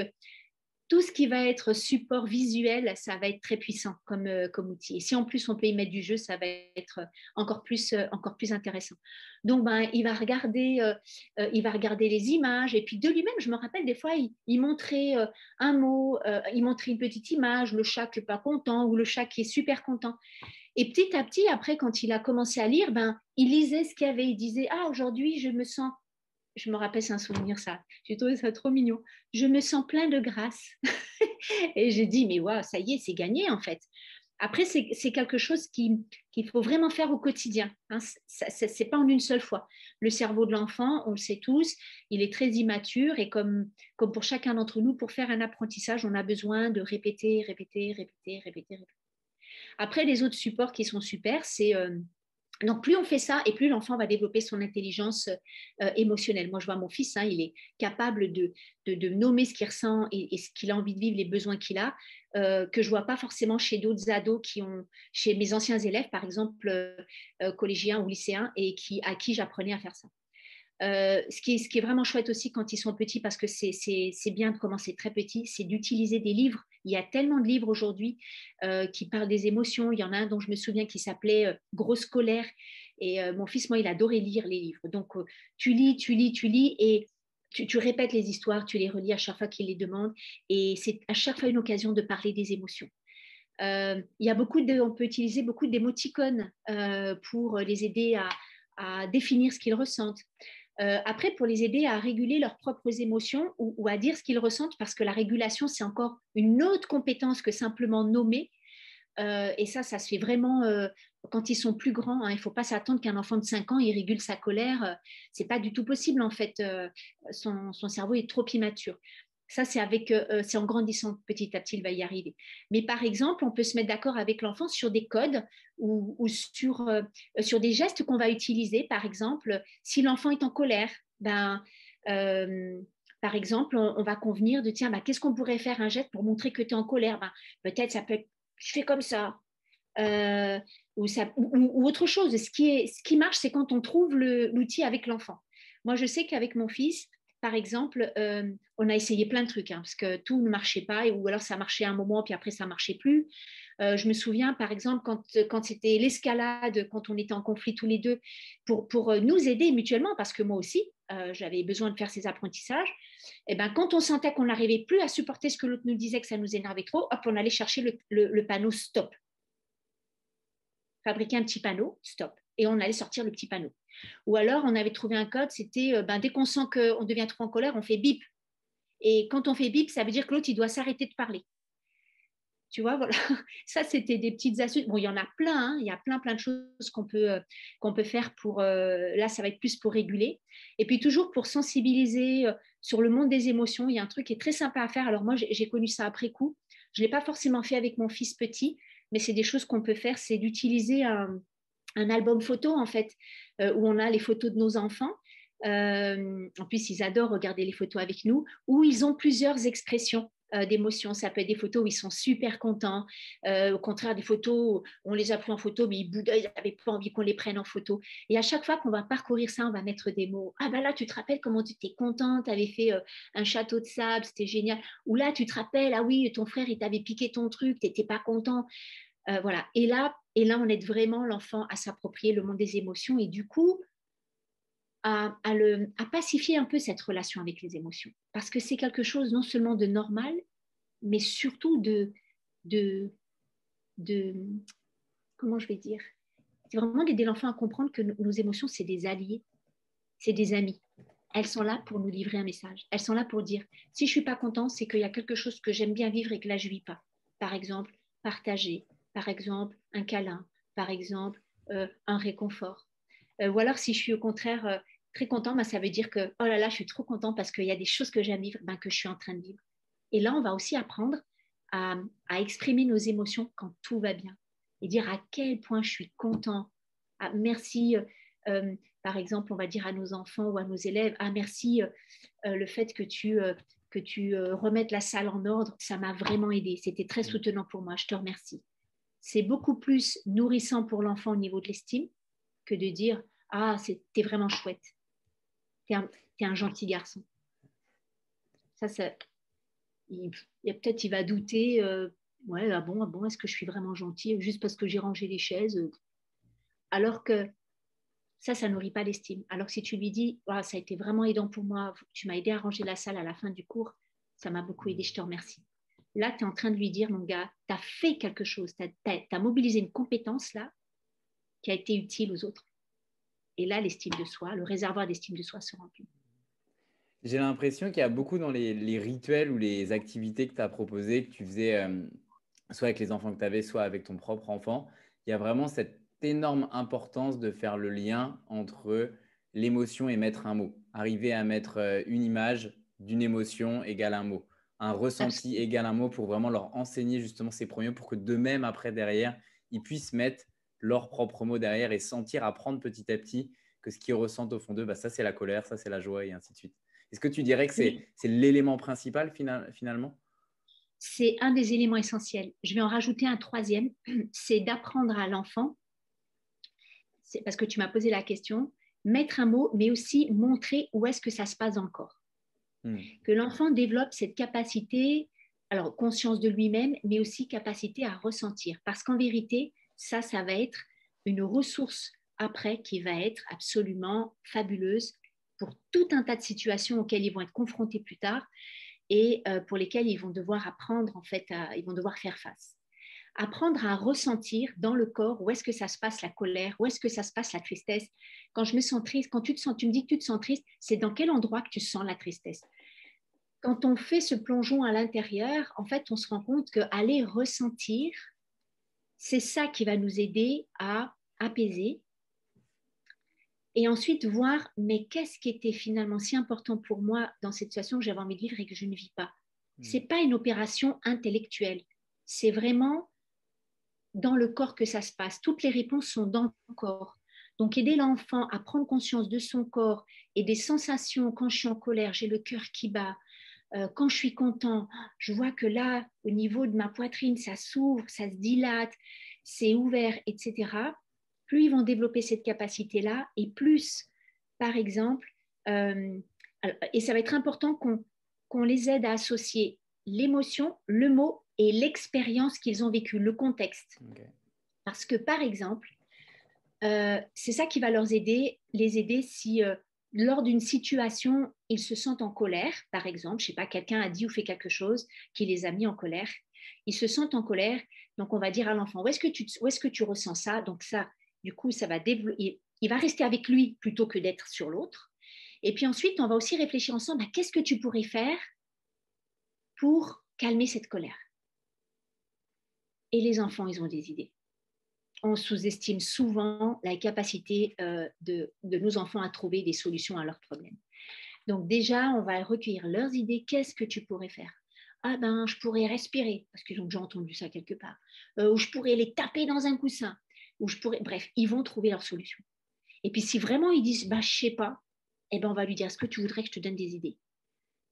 tout ce qui va être support visuel, ça va être très puissant comme, euh, comme outil. Et si en plus on peut y mettre du jeu, ça va être encore plus, euh, encore plus intéressant. Donc, ben, il, va regarder, euh, il va regarder les images. Et puis de lui-même, je me rappelle des fois, il, montrait un mot, il montrait une petite image, le chat qui n'est pas content ou le chat qui est super content. Et petit à petit, après, quand il a commencé à lire, ben, il lisait ce qu'il y avait. Il disait, ah, aujourd'hui, je me sens je me rappelle, un souvenir ça. J'ai trouvé ça trop mignon. Je me sens plein de grâce. et j'ai dit, mais waouh, ça y est, c'est gagné en fait. Après, c'est quelque chose qu'il faut vraiment faire au quotidien. Hein. Ce n'est pas en une seule fois. Le cerveau de l'enfant, on le sait tous, il est très immature et comme, pour chacun d'entre nous, pour faire un apprentissage, on a besoin de répéter, répéter, répéter, répéter, répéter. Après, les autres supports qui sont super, c'est euh, donc, plus on fait ça et plus l'enfant va développer son intelligence euh, émotionnelle. Moi, je vois mon fils, hein, il est capable de, nommer ce qu'il ressent et, ce qu'il a envie de vivre, les besoins qu'il a, euh, que je vois pas forcément chez d'autres ados qui ont, chez mes anciens élèves, par exemple, euh, collégiens ou lycéens, et à qui j'apprenais à faire ça. Euh, ce, qui est, vraiment chouette aussi quand ils sont petits, parce que c'est bien de commencer très petit, c'est d'utiliser des livres. Il y a tellement de livres aujourd'hui euh, qui parlent des émotions. Il y en a un dont je me souviens qui s'appelait euh, Grosse colère. Et mon fils, moi, il adorait lire les livres. Donc, tu lis, tu lis, tu lis, et tu, répètes les histoires, tu les relis à chaque fois qu'il les demande. Et c'est à chaque fois une occasion de parler des émotions. il y a beaucoup on peut utiliser beaucoup d'émoticônes pour les aider à définir ce qu'ils ressentent. Euh, après, pour les aider à réguler leurs propres émotions ou, à dire ce qu'ils ressentent, parce que la régulation, c'est encore une autre compétence que simplement nommer. Euh, et ça, ça se fait vraiment euh, quand ils sont plus grands. Hein. Il ne faut pas s'attendre qu'un enfant de 5 ans il régule sa colère. Ce n'est pas du tout possible, en fait. Son, cerveau est trop immature. Ça, c'est avec, euh, euh, c'est en grandissant petit à petit, il va y arriver. Mais par exemple, on peut se mettre d'accord avec l'enfant sur des codes ou, sur, euh, sur des gestes qu'on va utiliser. Par exemple, si l'enfant est en colère, ben, par exemple, on, va convenir de tiens, ben, qu'est-ce qu'on pourrait faire un geste pour montrer que tu es en colère? Ben, Peut-être ça peut être je fais comme ça. ou, ça ou, autre chose. Ce qui, est, ce qui marche, c'est quand on trouve l'outil avec l'enfant. Moi, je sais qu'avec mon fils, par exemple, euh, on a essayé plein de trucs, hein, parce que tout ne marchait pas, ou alors ça marchait un moment, puis après ça ne marchait plus. Euh, je me souviens, par exemple, quand, c'était l'escalade, quand on était en conflit tous les deux, pour, euh, nous aider mutuellement, parce que moi aussi, j'avais besoin de faire ces apprentissages, et eh ben, quand on sentait qu'on n'arrivait plus à supporter ce que l'autre nous disait, que ça nous énervait trop, hop, on allait chercher le panneau stop. Fabriquer un petit panneau, stop. Et on allait sortir le petit panneau. Ou alors, on avait trouvé un code, c'était euh, ben, dès qu'on sent qu'on devient trop en colère, on fait bip. Et quand on fait bip, ça veut dire que l'autre, il doit s'arrêter de parler. Tu vois, voilà. Ça, c'était des petites astuces. Bon, il y en a plein. Hein. Il y a plein, plein de choses qu'on peut, euh, faire pour. Euh, là, ça va être plus pour réguler. Et puis, toujours pour sensibiliser sur le monde des émotions. Il y a un truc qui est très sympa à faire. Alors, moi, j'ai connu ça après coup. Je ne l'ai pas forcément fait avec mon fils petit, mais c'est des choses qu'on peut faire. C'est d'utiliser un, un, album photo, en fait, où on a les photos de nos enfants. en plus, ils adorent regarder les photos avec nous, où ils ont plusieurs expressions. Euh, d'émotions. Ça peut être des photos où ils sont super contents. Euh, au contraire, des photos, on les a pris en photo, mais ils n'avaient pas envie qu'on les prenne en photo. Et à chaque fois qu'on va parcourir ça, on va mettre des mots. Ah ben là, tu te rappelles comment tu étais contente, tu avais fait euh, un château de sable, c'était génial. Ou là, tu te rappelles, ah oui, ton frère, il t'avait piqué ton truc, tu n'étais pas content. voilà. Et là, et là, on aide vraiment l'enfant à s'approprier le monde des émotions. Et du coup, à, pacifier un peu cette relation avec les émotions. Parce que c'est quelque chose non seulement de normal, mais surtout de, comment je vais dire, c'est vraiment d'aider l'enfant à comprendre que nos émotions, c'est des alliés, c'est des amis. Elles sont là pour nous livrer un message. Elles sont là pour dire, si je suis pas content, c'est qu'il y a quelque chose que j'aime bien vivre et que là, je vis pas. Par exemple, partager, par exemple, un câlin, par exemple, euh, un réconfort. Euh, ou alors, si je suis au contraire euh, très content, ben, ça veut dire que, oh là là, je suis trop content parce qu'il y a des choses que j'aime vivre, ben, que je suis en train de vivre. Et là, on va aussi apprendre à, exprimer nos émotions quand tout va bien et dire à quel point je suis content. Ah, merci, par exemple, on va dire à nos enfants ou à nos élèves, ah merci, le fait que tu, que tu remettes la salle en ordre, ça m'a vraiment aidé. C'était très soutenant pour moi. Je te remercie. C'est beaucoup plus nourrissant pour l'enfant au niveau de l'estime que de dire Ah, c'était vraiment chouette. T'es un, gentil garçon. Ça, ça il, peut-être il va douter euh, Ouais, ah bon, ah bon est-ce que je suis vraiment gentil juste parce que j'ai rangé les chaises Alors que ça, ça nourrit pas l'estime. Alors que si tu lui dis Ça a été vraiment aidant pour moi, tu m'as aidé à ranger la salle à la fin du cours, ça m'a beaucoup aidé, je te remercie. Là, tu es en train de lui dire, mon gars, tu as fait quelque chose, tu as, mobilisé une compétence là qui a été utile aux autres. Et là, l'estime de soi, le réservoir d'estime de soi se remplit.
J'ai l'impression qu'il y a beaucoup dans les, rituels ou les activités que tu as proposées, que tu faisais euh, soit avec les enfants que tu avais, soit avec ton propre enfant. Il y a vraiment cette énorme importance de faire le lien entre l'émotion et mettre un mot. Arriver à mettre euh, une image d'une émotion égale un mot. Un ressenti égale un mot pour vraiment leur enseigner justement ces premiers pour que d'eux-mêmes, après, derrière, ils puissent mettre leurs propres mots derrière et sentir, apprendre petit à petit que ce qu'ils ressentent au fond d'eux, bah, ça c'est la colère, ça c'est la joie et ainsi de suite. Est-ce que tu dirais que c'est l'élément principal finalement?
C'est un des éléments essentiels. Je vais en rajouter un troisième, c'est d'apprendre à l'enfant, c'est parce que tu m'as posé la question, mettre un mot, mais aussi montrer où est-ce que ça se passe dans Hmm. Que l'enfant développe cette capacité, alors conscience de lui-même, mais aussi capacité à ressentir. Parce qu'en vérité, ça, ça va être une ressource après qui va être absolument fabuleuse pour tout un tas de situations auxquelles ils vont être confrontés plus tard et euh, pour lesquelles ils vont devoir apprendre, en fait, ils vont devoir faire face. Apprendre à ressentir dans le corps où est-ce que ça se passe la colère, où est-ce que ça se passe la tristesse. Quand je me sens triste, quand tu te sens, tu me dis que tu te sens triste, c'est dans quel endroit que tu sens la tristesse? Quand on fait ce plongeon à l'intérieur, en fait, on se rend compte qu'aller ressentir, c'est ça qui va nous aider à apaiser et ensuite voir, mais qu'est-ce qui était finalement si important pour moi dans cette situation que j'avais envie de vivre et que je ne vis pas? Hmm. C'est pas une opération intellectuelle, c'est vraiment dans le corps que ça se passe. Toutes les réponses sont dans le corps. Donc aider l'enfant à prendre conscience de son corps et des sensations quand je suis en colère, j'ai le cœur qui bat. Euh, quand je suis content, je vois que là, au niveau de ma poitrine, ça s'ouvre, ça se dilate, c'est ouvert, etc plus ils vont développer cette capacité-là et plus, par exemple, euh, et ça va être important qu'on les aide à associer l'émotion, le mot et l'expérience qu'ils ont vécue, le contexte. Parce que, par exemple, euh, c'est ça qui va leur aider, les aider si euh, lors d'une situation, ils se sentent en colère, par exemple, je sais pas, quelqu'un a dit ou fait quelque chose qui les a mis en colère, ils se sentent en colère, donc on va dire à l'enfant, où est-ce que, tu, ressens ça? Donc ça, du coup, ça va développer, il va rester avec lui plutôt que d'être sur l'autre. Et puis ensuite, on va aussi réfléchir ensemble à qu'est-ce que tu pourrais faire pour calmer cette colère. Et les enfants, ils ont des idées. On sous-estime souvent la capacité euh, de, de nos enfants à trouver des solutions à leurs problèmes. Donc déjà, on va recueillir leurs idées. Qu'est-ce que tu pourrais faire? Ah ben, je pourrais respirer, parce qu'ils ont déjà entendu ça quelque part. Euh, ou je pourrais les taper dans un coussin. Ou je pourrais... Bref, ils vont trouver leur solution. Et puis si vraiment ils disent, bah, je sais pas, eh ben, on va lui dire, est-ce que tu voudrais que je te donne des idées?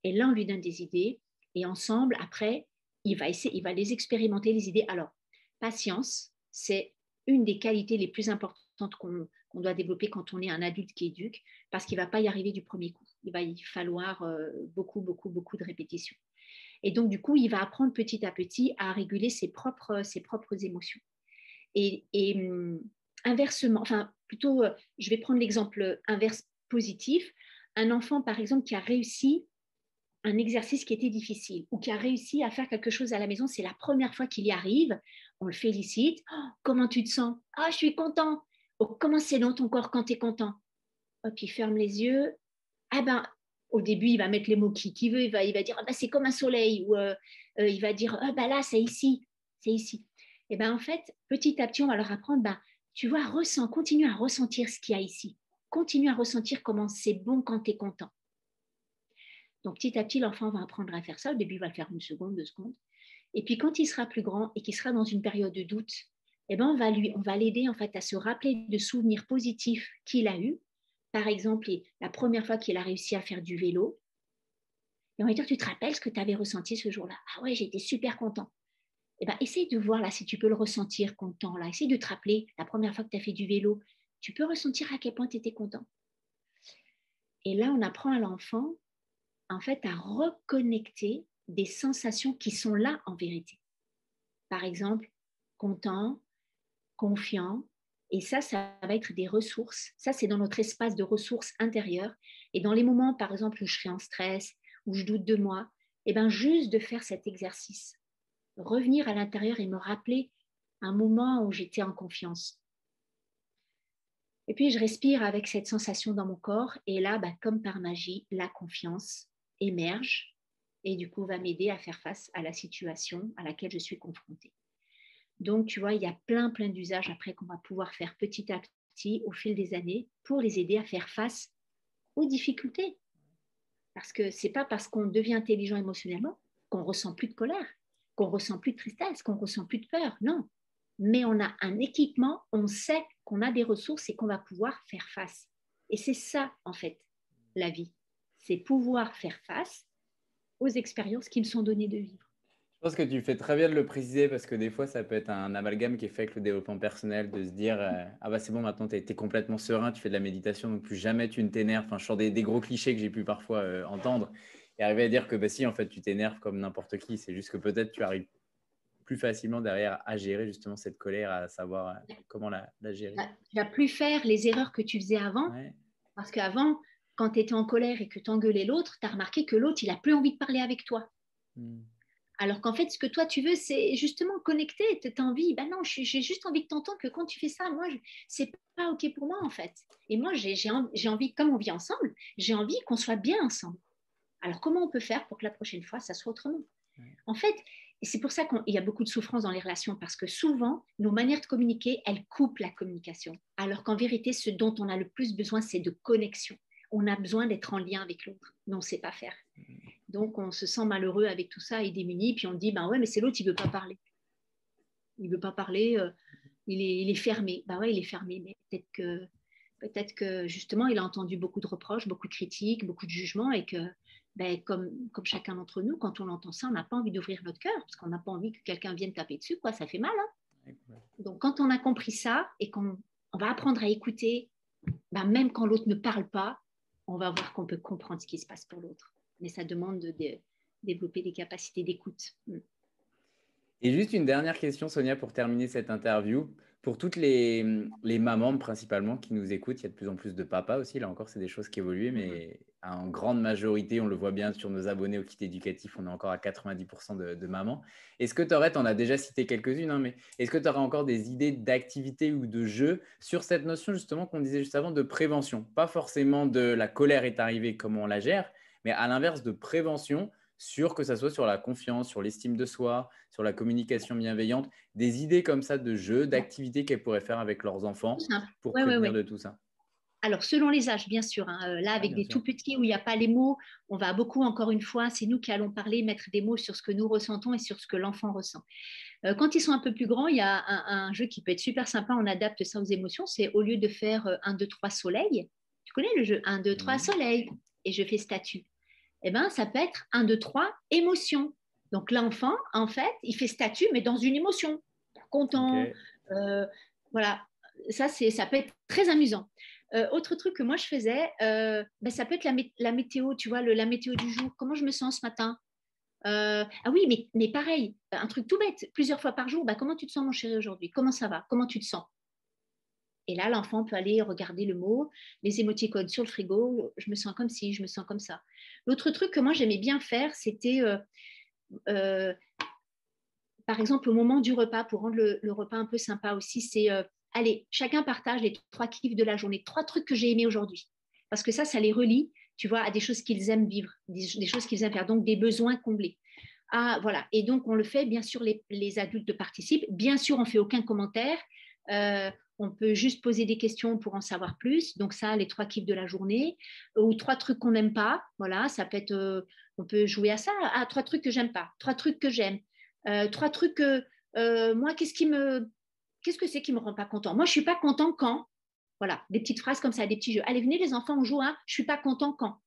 Et là, on lui donne des idées. Et ensemble, après, il va, essayer, il va les expérimenter, les idées. Alors, patience, c'est une des qualités les plus importantes qu'on doit développer quand on est un adulte qui éduque, parce qu'il ne va pas y arriver du premier coup. Il va y falloir euh, beaucoup, beaucoup, beaucoup de répétitions. Et donc, du coup, il va apprendre petit à petit à réguler ses propres, ses propres émotions. Et, hum, inversement, enfin, plutôt, euh, je vais prendre l'exemple inverse positif. Un enfant, par exemple, qui a réussi un exercice qui était difficile ou qui a réussi à faire quelque chose à la maison, c'est la première fois qu'il y arrive, on le félicite. Oh, comment tu te sens? Ah, je suis content. Oh, comment c'est dans ton corps quand tu es content? Hop, il ferme les yeux. Ah ben, au début, il va mettre les mots qui, veut. Il va, dire, ah ben, c'est comme un soleil. Ou euh, euh, il va dire, ah ben là, c'est ici. C'est ici. Et ben en fait, petit à petit, on va leur apprendre, ben, tu vois, ressens, continue à ressentir ce qu'il y a ici. Continue à ressentir comment c'est bon quand tu es content. Donc petit à petit, l'enfant va apprendre à faire ça. Au début, il va le faire une seconde, deux secondes. Et puis quand il sera plus grand et qu'il sera dans une période de doute, eh ben, on va lui, on va l'aider en fait à se rappeler de souvenirs positifs qu'il a eus. Par exemple, la première fois qu'il a réussi à faire du vélo. Et on va dire, tu te rappelles ce que tu avais ressenti ce jour-là? Ah ouais, j'étais super content. Eh ben, essaye de voir là si tu peux le ressentir content. Là. Essaye de te rappeler la première fois que tu as fait du vélo. Tu peux ressentir à quel point tu étais content. Et là, on apprend à l'enfant en fait à reconnecter des sensations qui sont là en vérité. Par exemple, content, confiant. Et ça, ça va être des ressources. Ça, c'est dans notre espace de ressources intérieures. Et dans les moments, par exemple, où je suis en stress, où je doute de moi, eh ben juste de faire cet exercice. Revenir à l'intérieur et me rappeler un moment où j'étais en confiance. Et puis, je respire avec cette sensation dans mon corps. Et là, bah, comme par magie, la confiance émerge et du coup va m'aider à faire face à la situation à laquelle je suis confrontée. Donc, tu vois, il y a plein, plein d'usages après qu'on va pouvoir faire petit à petit au fil des années pour les aider à faire face aux difficultés. Parce que c'est pas parce qu'on devient intelligent émotionnellement qu'on ressent plus de colère, qu'on ressent plus de tristesse, qu'on ressent plus de peur. Non. Mais on a un équipement, on sait qu'on a des ressources et qu'on va pouvoir faire face. Et c'est ça, en fait, la vie. C'est pouvoir faire face aux expériences qui me sont données de vivre.
Je pense que tu fais très bien de le préciser parce que des fois, ça peut être un amalgame qui est fait avec le développement personnel, de se dire euh, Ah bah c'est bon, maintenant tu es, complètement serein, tu fais de la méditation, donc plus jamais tu ne t'énerves. Enfin, je sors des, gros clichés que j'ai pu parfois euh, entendre et arriver à dire que bah, si, en fait, tu t'énerves comme n'importe qui. C'est juste que peut-être tu arrives plus facilement derrière à gérer justement cette colère, à savoir euh, comment la, gérer. Bah,
tu vas plus faire les erreurs que tu faisais avant. Parce qu'avant, quand tu étais en colère et que tu engueulais l'autre, tu as remarqué que l'autre, il n'a plus envie de parler avec toi. Hmm. Alors qu'en fait, ce que toi, tu veux, c'est justement connecter. Tu as envie, ben non, j'ai juste envie de t'entendre que quand tu fais ça, moi, c'est pas OK pour moi, en fait. Et moi, j'ai envie, comme on vit ensemble, j'ai envie qu'on soit bien ensemble. Alors, comment on peut faire pour que la prochaine fois, ça soit autrement? En fait, c'est pour ça qu'il y a beaucoup de souffrance dans les relations, parce que souvent, nos manières de communiquer, elles coupent la communication. Alors qu'en vérité, ce dont on a le plus besoin, c'est de connexion on a besoin d'être en lien avec l'autre, mais on ne sait pas faire. Donc on se sent malheureux avec tout ça et démuni, puis on dit, ben ouais, mais c'est l'autre, il ne veut pas parler. Il ne veut pas parler, euh, il, est, fermé. Ben ouais, il est fermé, mais peut-être que, peut-être que justement, il a entendu beaucoup de reproches, beaucoup de critiques, beaucoup de jugements, et que, ben, comme, chacun d'entre nous, quand on entend ça, on n'a pas envie d'ouvrir notre cœur, parce qu'on n'a pas envie que quelqu'un vienne taper dessus, quoi, ça fait mal. Hein. Donc quand on a compris ça et qu'on on va apprendre à écouter, ben, même quand l'autre ne parle pas, on va voir qu'on peut comprendre ce qui se passe pour l'autre. Mais ça demande de, développer des capacités d'écoute. Mm.
Et juste une dernière question, Sonia, pour terminer cette interview. Pour toutes les, mamans principalement qui nous écoutent, il y a de plus en plus de papas aussi. Là encore, c'est des choses qui évoluent, mais en grande majorité, on le voit bien sur nos abonnés au kit éducatif, on est encore à 90% de, mamans. Est-ce que tu aurais, tu en as déjà cité quelques-unes, hein, mais est-ce que tu aurais encore des idées d'activités ou de jeux sur cette notion justement qu'on disait juste avant de prévention? Pas forcément de la colère est arrivée, comment on la gère, mais à l'inverse de prévention sur que ça soit sur la confiance, sur l'estime de soi, sur la communication bienveillante, des idées comme ça de jeux, d'activités qu'elles pourraient faire avec leurs enfants pour prévenir de tout ça
alors, selon les âges, bien sûr. Hein, euh, là, ah, avec des tout petits où il n'y a pas les mots, on va beaucoup, encore une fois, c'est nous qui allons parler, mettre des mots sur ce que nous ressentons et sur ce que l'enfant ressent. Euh, quand ils sont un peu plus grands, il y a un, jeu qui peut être super sympa. On adapte ça aux émotions. C'est au lieu de faire 1, 2, 3 soleil, tu connais le jeu? 1, 2, 3 soleil, et je fais statut. Eh bien, ça peut être 1, 2, 3 émotion. Donc, l'enfant, en fait, il fait statut, mais dans une émotion. Content. Euh, voilà. Ça, ça peut être très amusant. Euh, autre truc que moi je faisais, euh, ben, ça peut être la, météo, tu vois, le, la météo du jour. Comment je me sens ce matin? Ah oui, mais, mais, pareil, un truc tout bête, plusieurs fois par jour, ben, comment tu te sens mon chéri aujourd'hui? Comment ça va? Comment tu te sens? Et là, l'enfant peut aller regarder le mot, les émoticônes sur le frigo, je me sens comme ci, je me sens comme ça. L'autre truc que moi j'aimais bien faire, c'était par exemple, au moment du repas, pour rendre le, repas un peu sympa aussi, c'est allez, chacun partage les trois kiffs de la journée, trois trucs que j'ai aimés aujourd'hui. Parce que ça, ça les relie, tu vois, à des choses qu'ils aiment vivre, des, choses qu'ils aiment faire, donc des besoins comblés. Ah, voilà. Et donc, on le fait, bien sûr, les, adultes participent. Bien sûr, on fait aucun commentaire. Euh, on peut juste poser des questions pour en savoir plus. Donc, ça, les trois kiffs de la journée. Ou trois trucs qu'on n'aime pas. Voilà, ça peut être, euh, on peut jouer à ça. Ah, trois trucs que j'aime pas. Trois trucs que j'aime. Euh, trois trucs que, moi, qu'est-ce qui me, Qu'est-ce que c'est qui me rend pas content? Moi, je suis pas content quand. Voilà, des petites phrases comme ça, des petits jeux. Allez, venez les enfants, on joue à je suis pas content quand.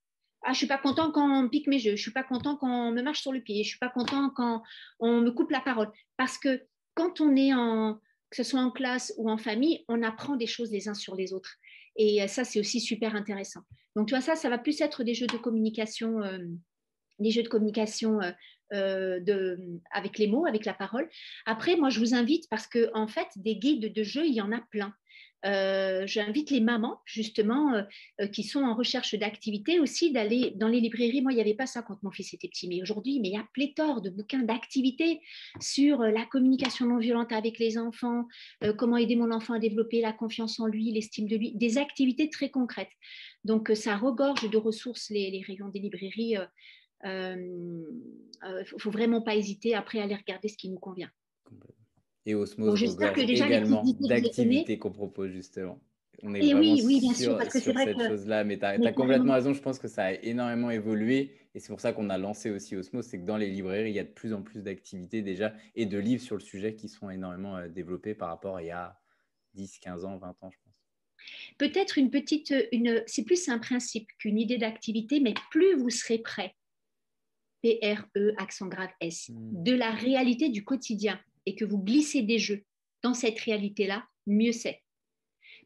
Ah, je suis pas content quand on pique mes jeux. Je suis pas content quand on me marche sur le pied. Je suis pas content quand on me coupe la parole. Parce que quand on est en, que ce soit en classe ou en famille, on apprend des choses les uns sur les autres. Et ça, c'est aussi super intéressant. Donc, tu vois, ça, ça va plus être des jeux de communication, euh, des jeux de communication euh, euh, avec les mots, avec la parole. Après, moi, je vous invite parce que en fait, des guides de jeu, il y en a plein. Euh, j'invite les mamans, justement, euh, qui sont en recherche d'activités aussi, d'aller dans les librairies. Moi, il n'y avait pas ça quand mon fils était petit, mais aujourd'hui, mais il y a pléthore de bouquins d'activités sur la communication non violente avec les enfants, comment aider mon enfant à développer la confiance en lui, l'estime de lui, des activités très concrètes. Donc, ça regorge de ressources, les, rayons des librairies il ne euh, faut vraiment pas hésiter après à aller regarder ce qui nous convient.
Et Osmose bon, que également d'activités qu'on propose justement. On est vraiment
oui, oui, bien sûr,
parce que c'est vrai cette chose-là, mais tu as, complètement raison, je pense que ça a énormément évolué et c'est pour ça qu'on a lancé aussi Osmose, c'est que dans les librairies, il y a de plus en plus d'activités déjà et de livres sur le sujet qui sont énormément euh, développés par rapport à il y a 10, 15 ans, 20 ans, je pense.
Peut-être une petite, une, c'est plus un principe qu'une idée d'activité, mais plus vous serez prêt P-R-E, accent grave S, hmm. de la réalité du quotidien et que vous glissez des jeux dans cette réalité-là, mieux c'est.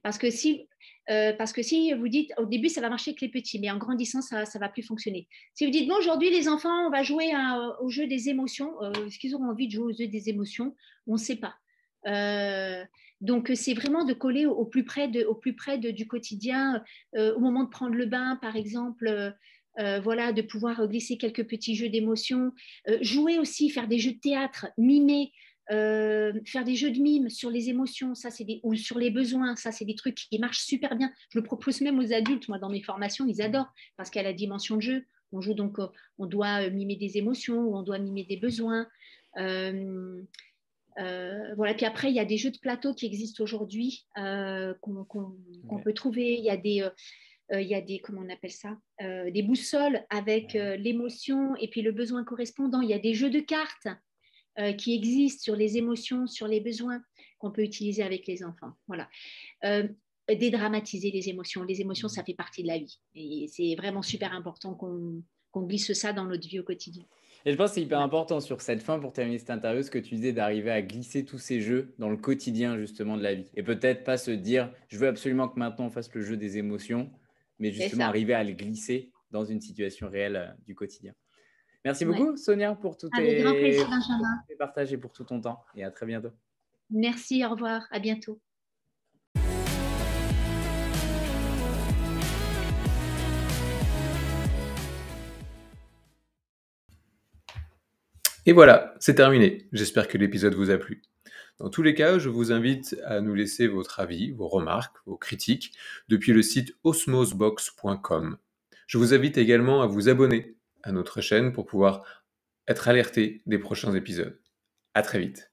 Parce que si euh, parce que si vous dites au début ça va marcher avec les petits, mais en grandissant ça ne va plus fonctionner. Si vous dites bon aujourd'hui les enfants on va jouer au jeu des émotions, euh, est-ce qu'ils auront envie de jouer au jeu des émotions? On ne sait pas. Euh, donc c'est vraiment de coller au, plus près, de, au plus près de, du quotidien, au moment de prendre le bain par exemple. Voilà, de pouvoir glisser quelques petits jeux d'émotion, euh, jouer aussi, faire des jeux de théâtre, mimer, euh, faire des jeux de mime sur les émotions, ça c'est ou sur les besoins, ça c'est des trucs qui marchent super bien. Je le propose même aux adultes, moi dans mes formations, ils adorent parce qu'il y a la dimension de jeu. On joue donc, on doit mimer des émotions ou on doit mimer des besoins. voilà. Puis après, il y a des jeux de plateau qui existent aujourd'hui qu'on peut trouver. Il y a des euh, il y a des, comment on appelle ça, euh, des boussoles avec euh, l'émotion et puis le besoin correspondant. Il y a des jeux de cartes qui existent sur les émotions, sur les besoins qu'on peut utiliser avec les enfants. Voilà. dédramatiser les émotions. Les émotions, ça fait partie de la vie. Et c'est vraiment super important qu'on glisse ça dans notre vie au quotidien.
Et je pense que c'est hyper important sur cette fin, pour terminer cette interview, ce que tu disais d'arriver à glisser tous ces jeux dans le quotidien justement de la vie. Et peut-être pas se dire, je veux absolument que maintenant on fasse le jeu des émotions, mais justement arriver à le glisser dans une situation réelle euh, du quotidien. Merci beaucoup, Sonia, pour tes, partages et pour tout ton temps. Et à très bientôt.
Merci, au revoir, à bientôt.
Et voilà, c'est terminé. J'espère que l'épisode vous a plu. Dans tous les cas, je vous invite à nous laisser votre avis, vos remarques, vos critiques depuis le site osmosbox.com. Je vous invite également à vous abonner à notre chaîne pour pouvoir être alerté des prochains épisodes. À très vite.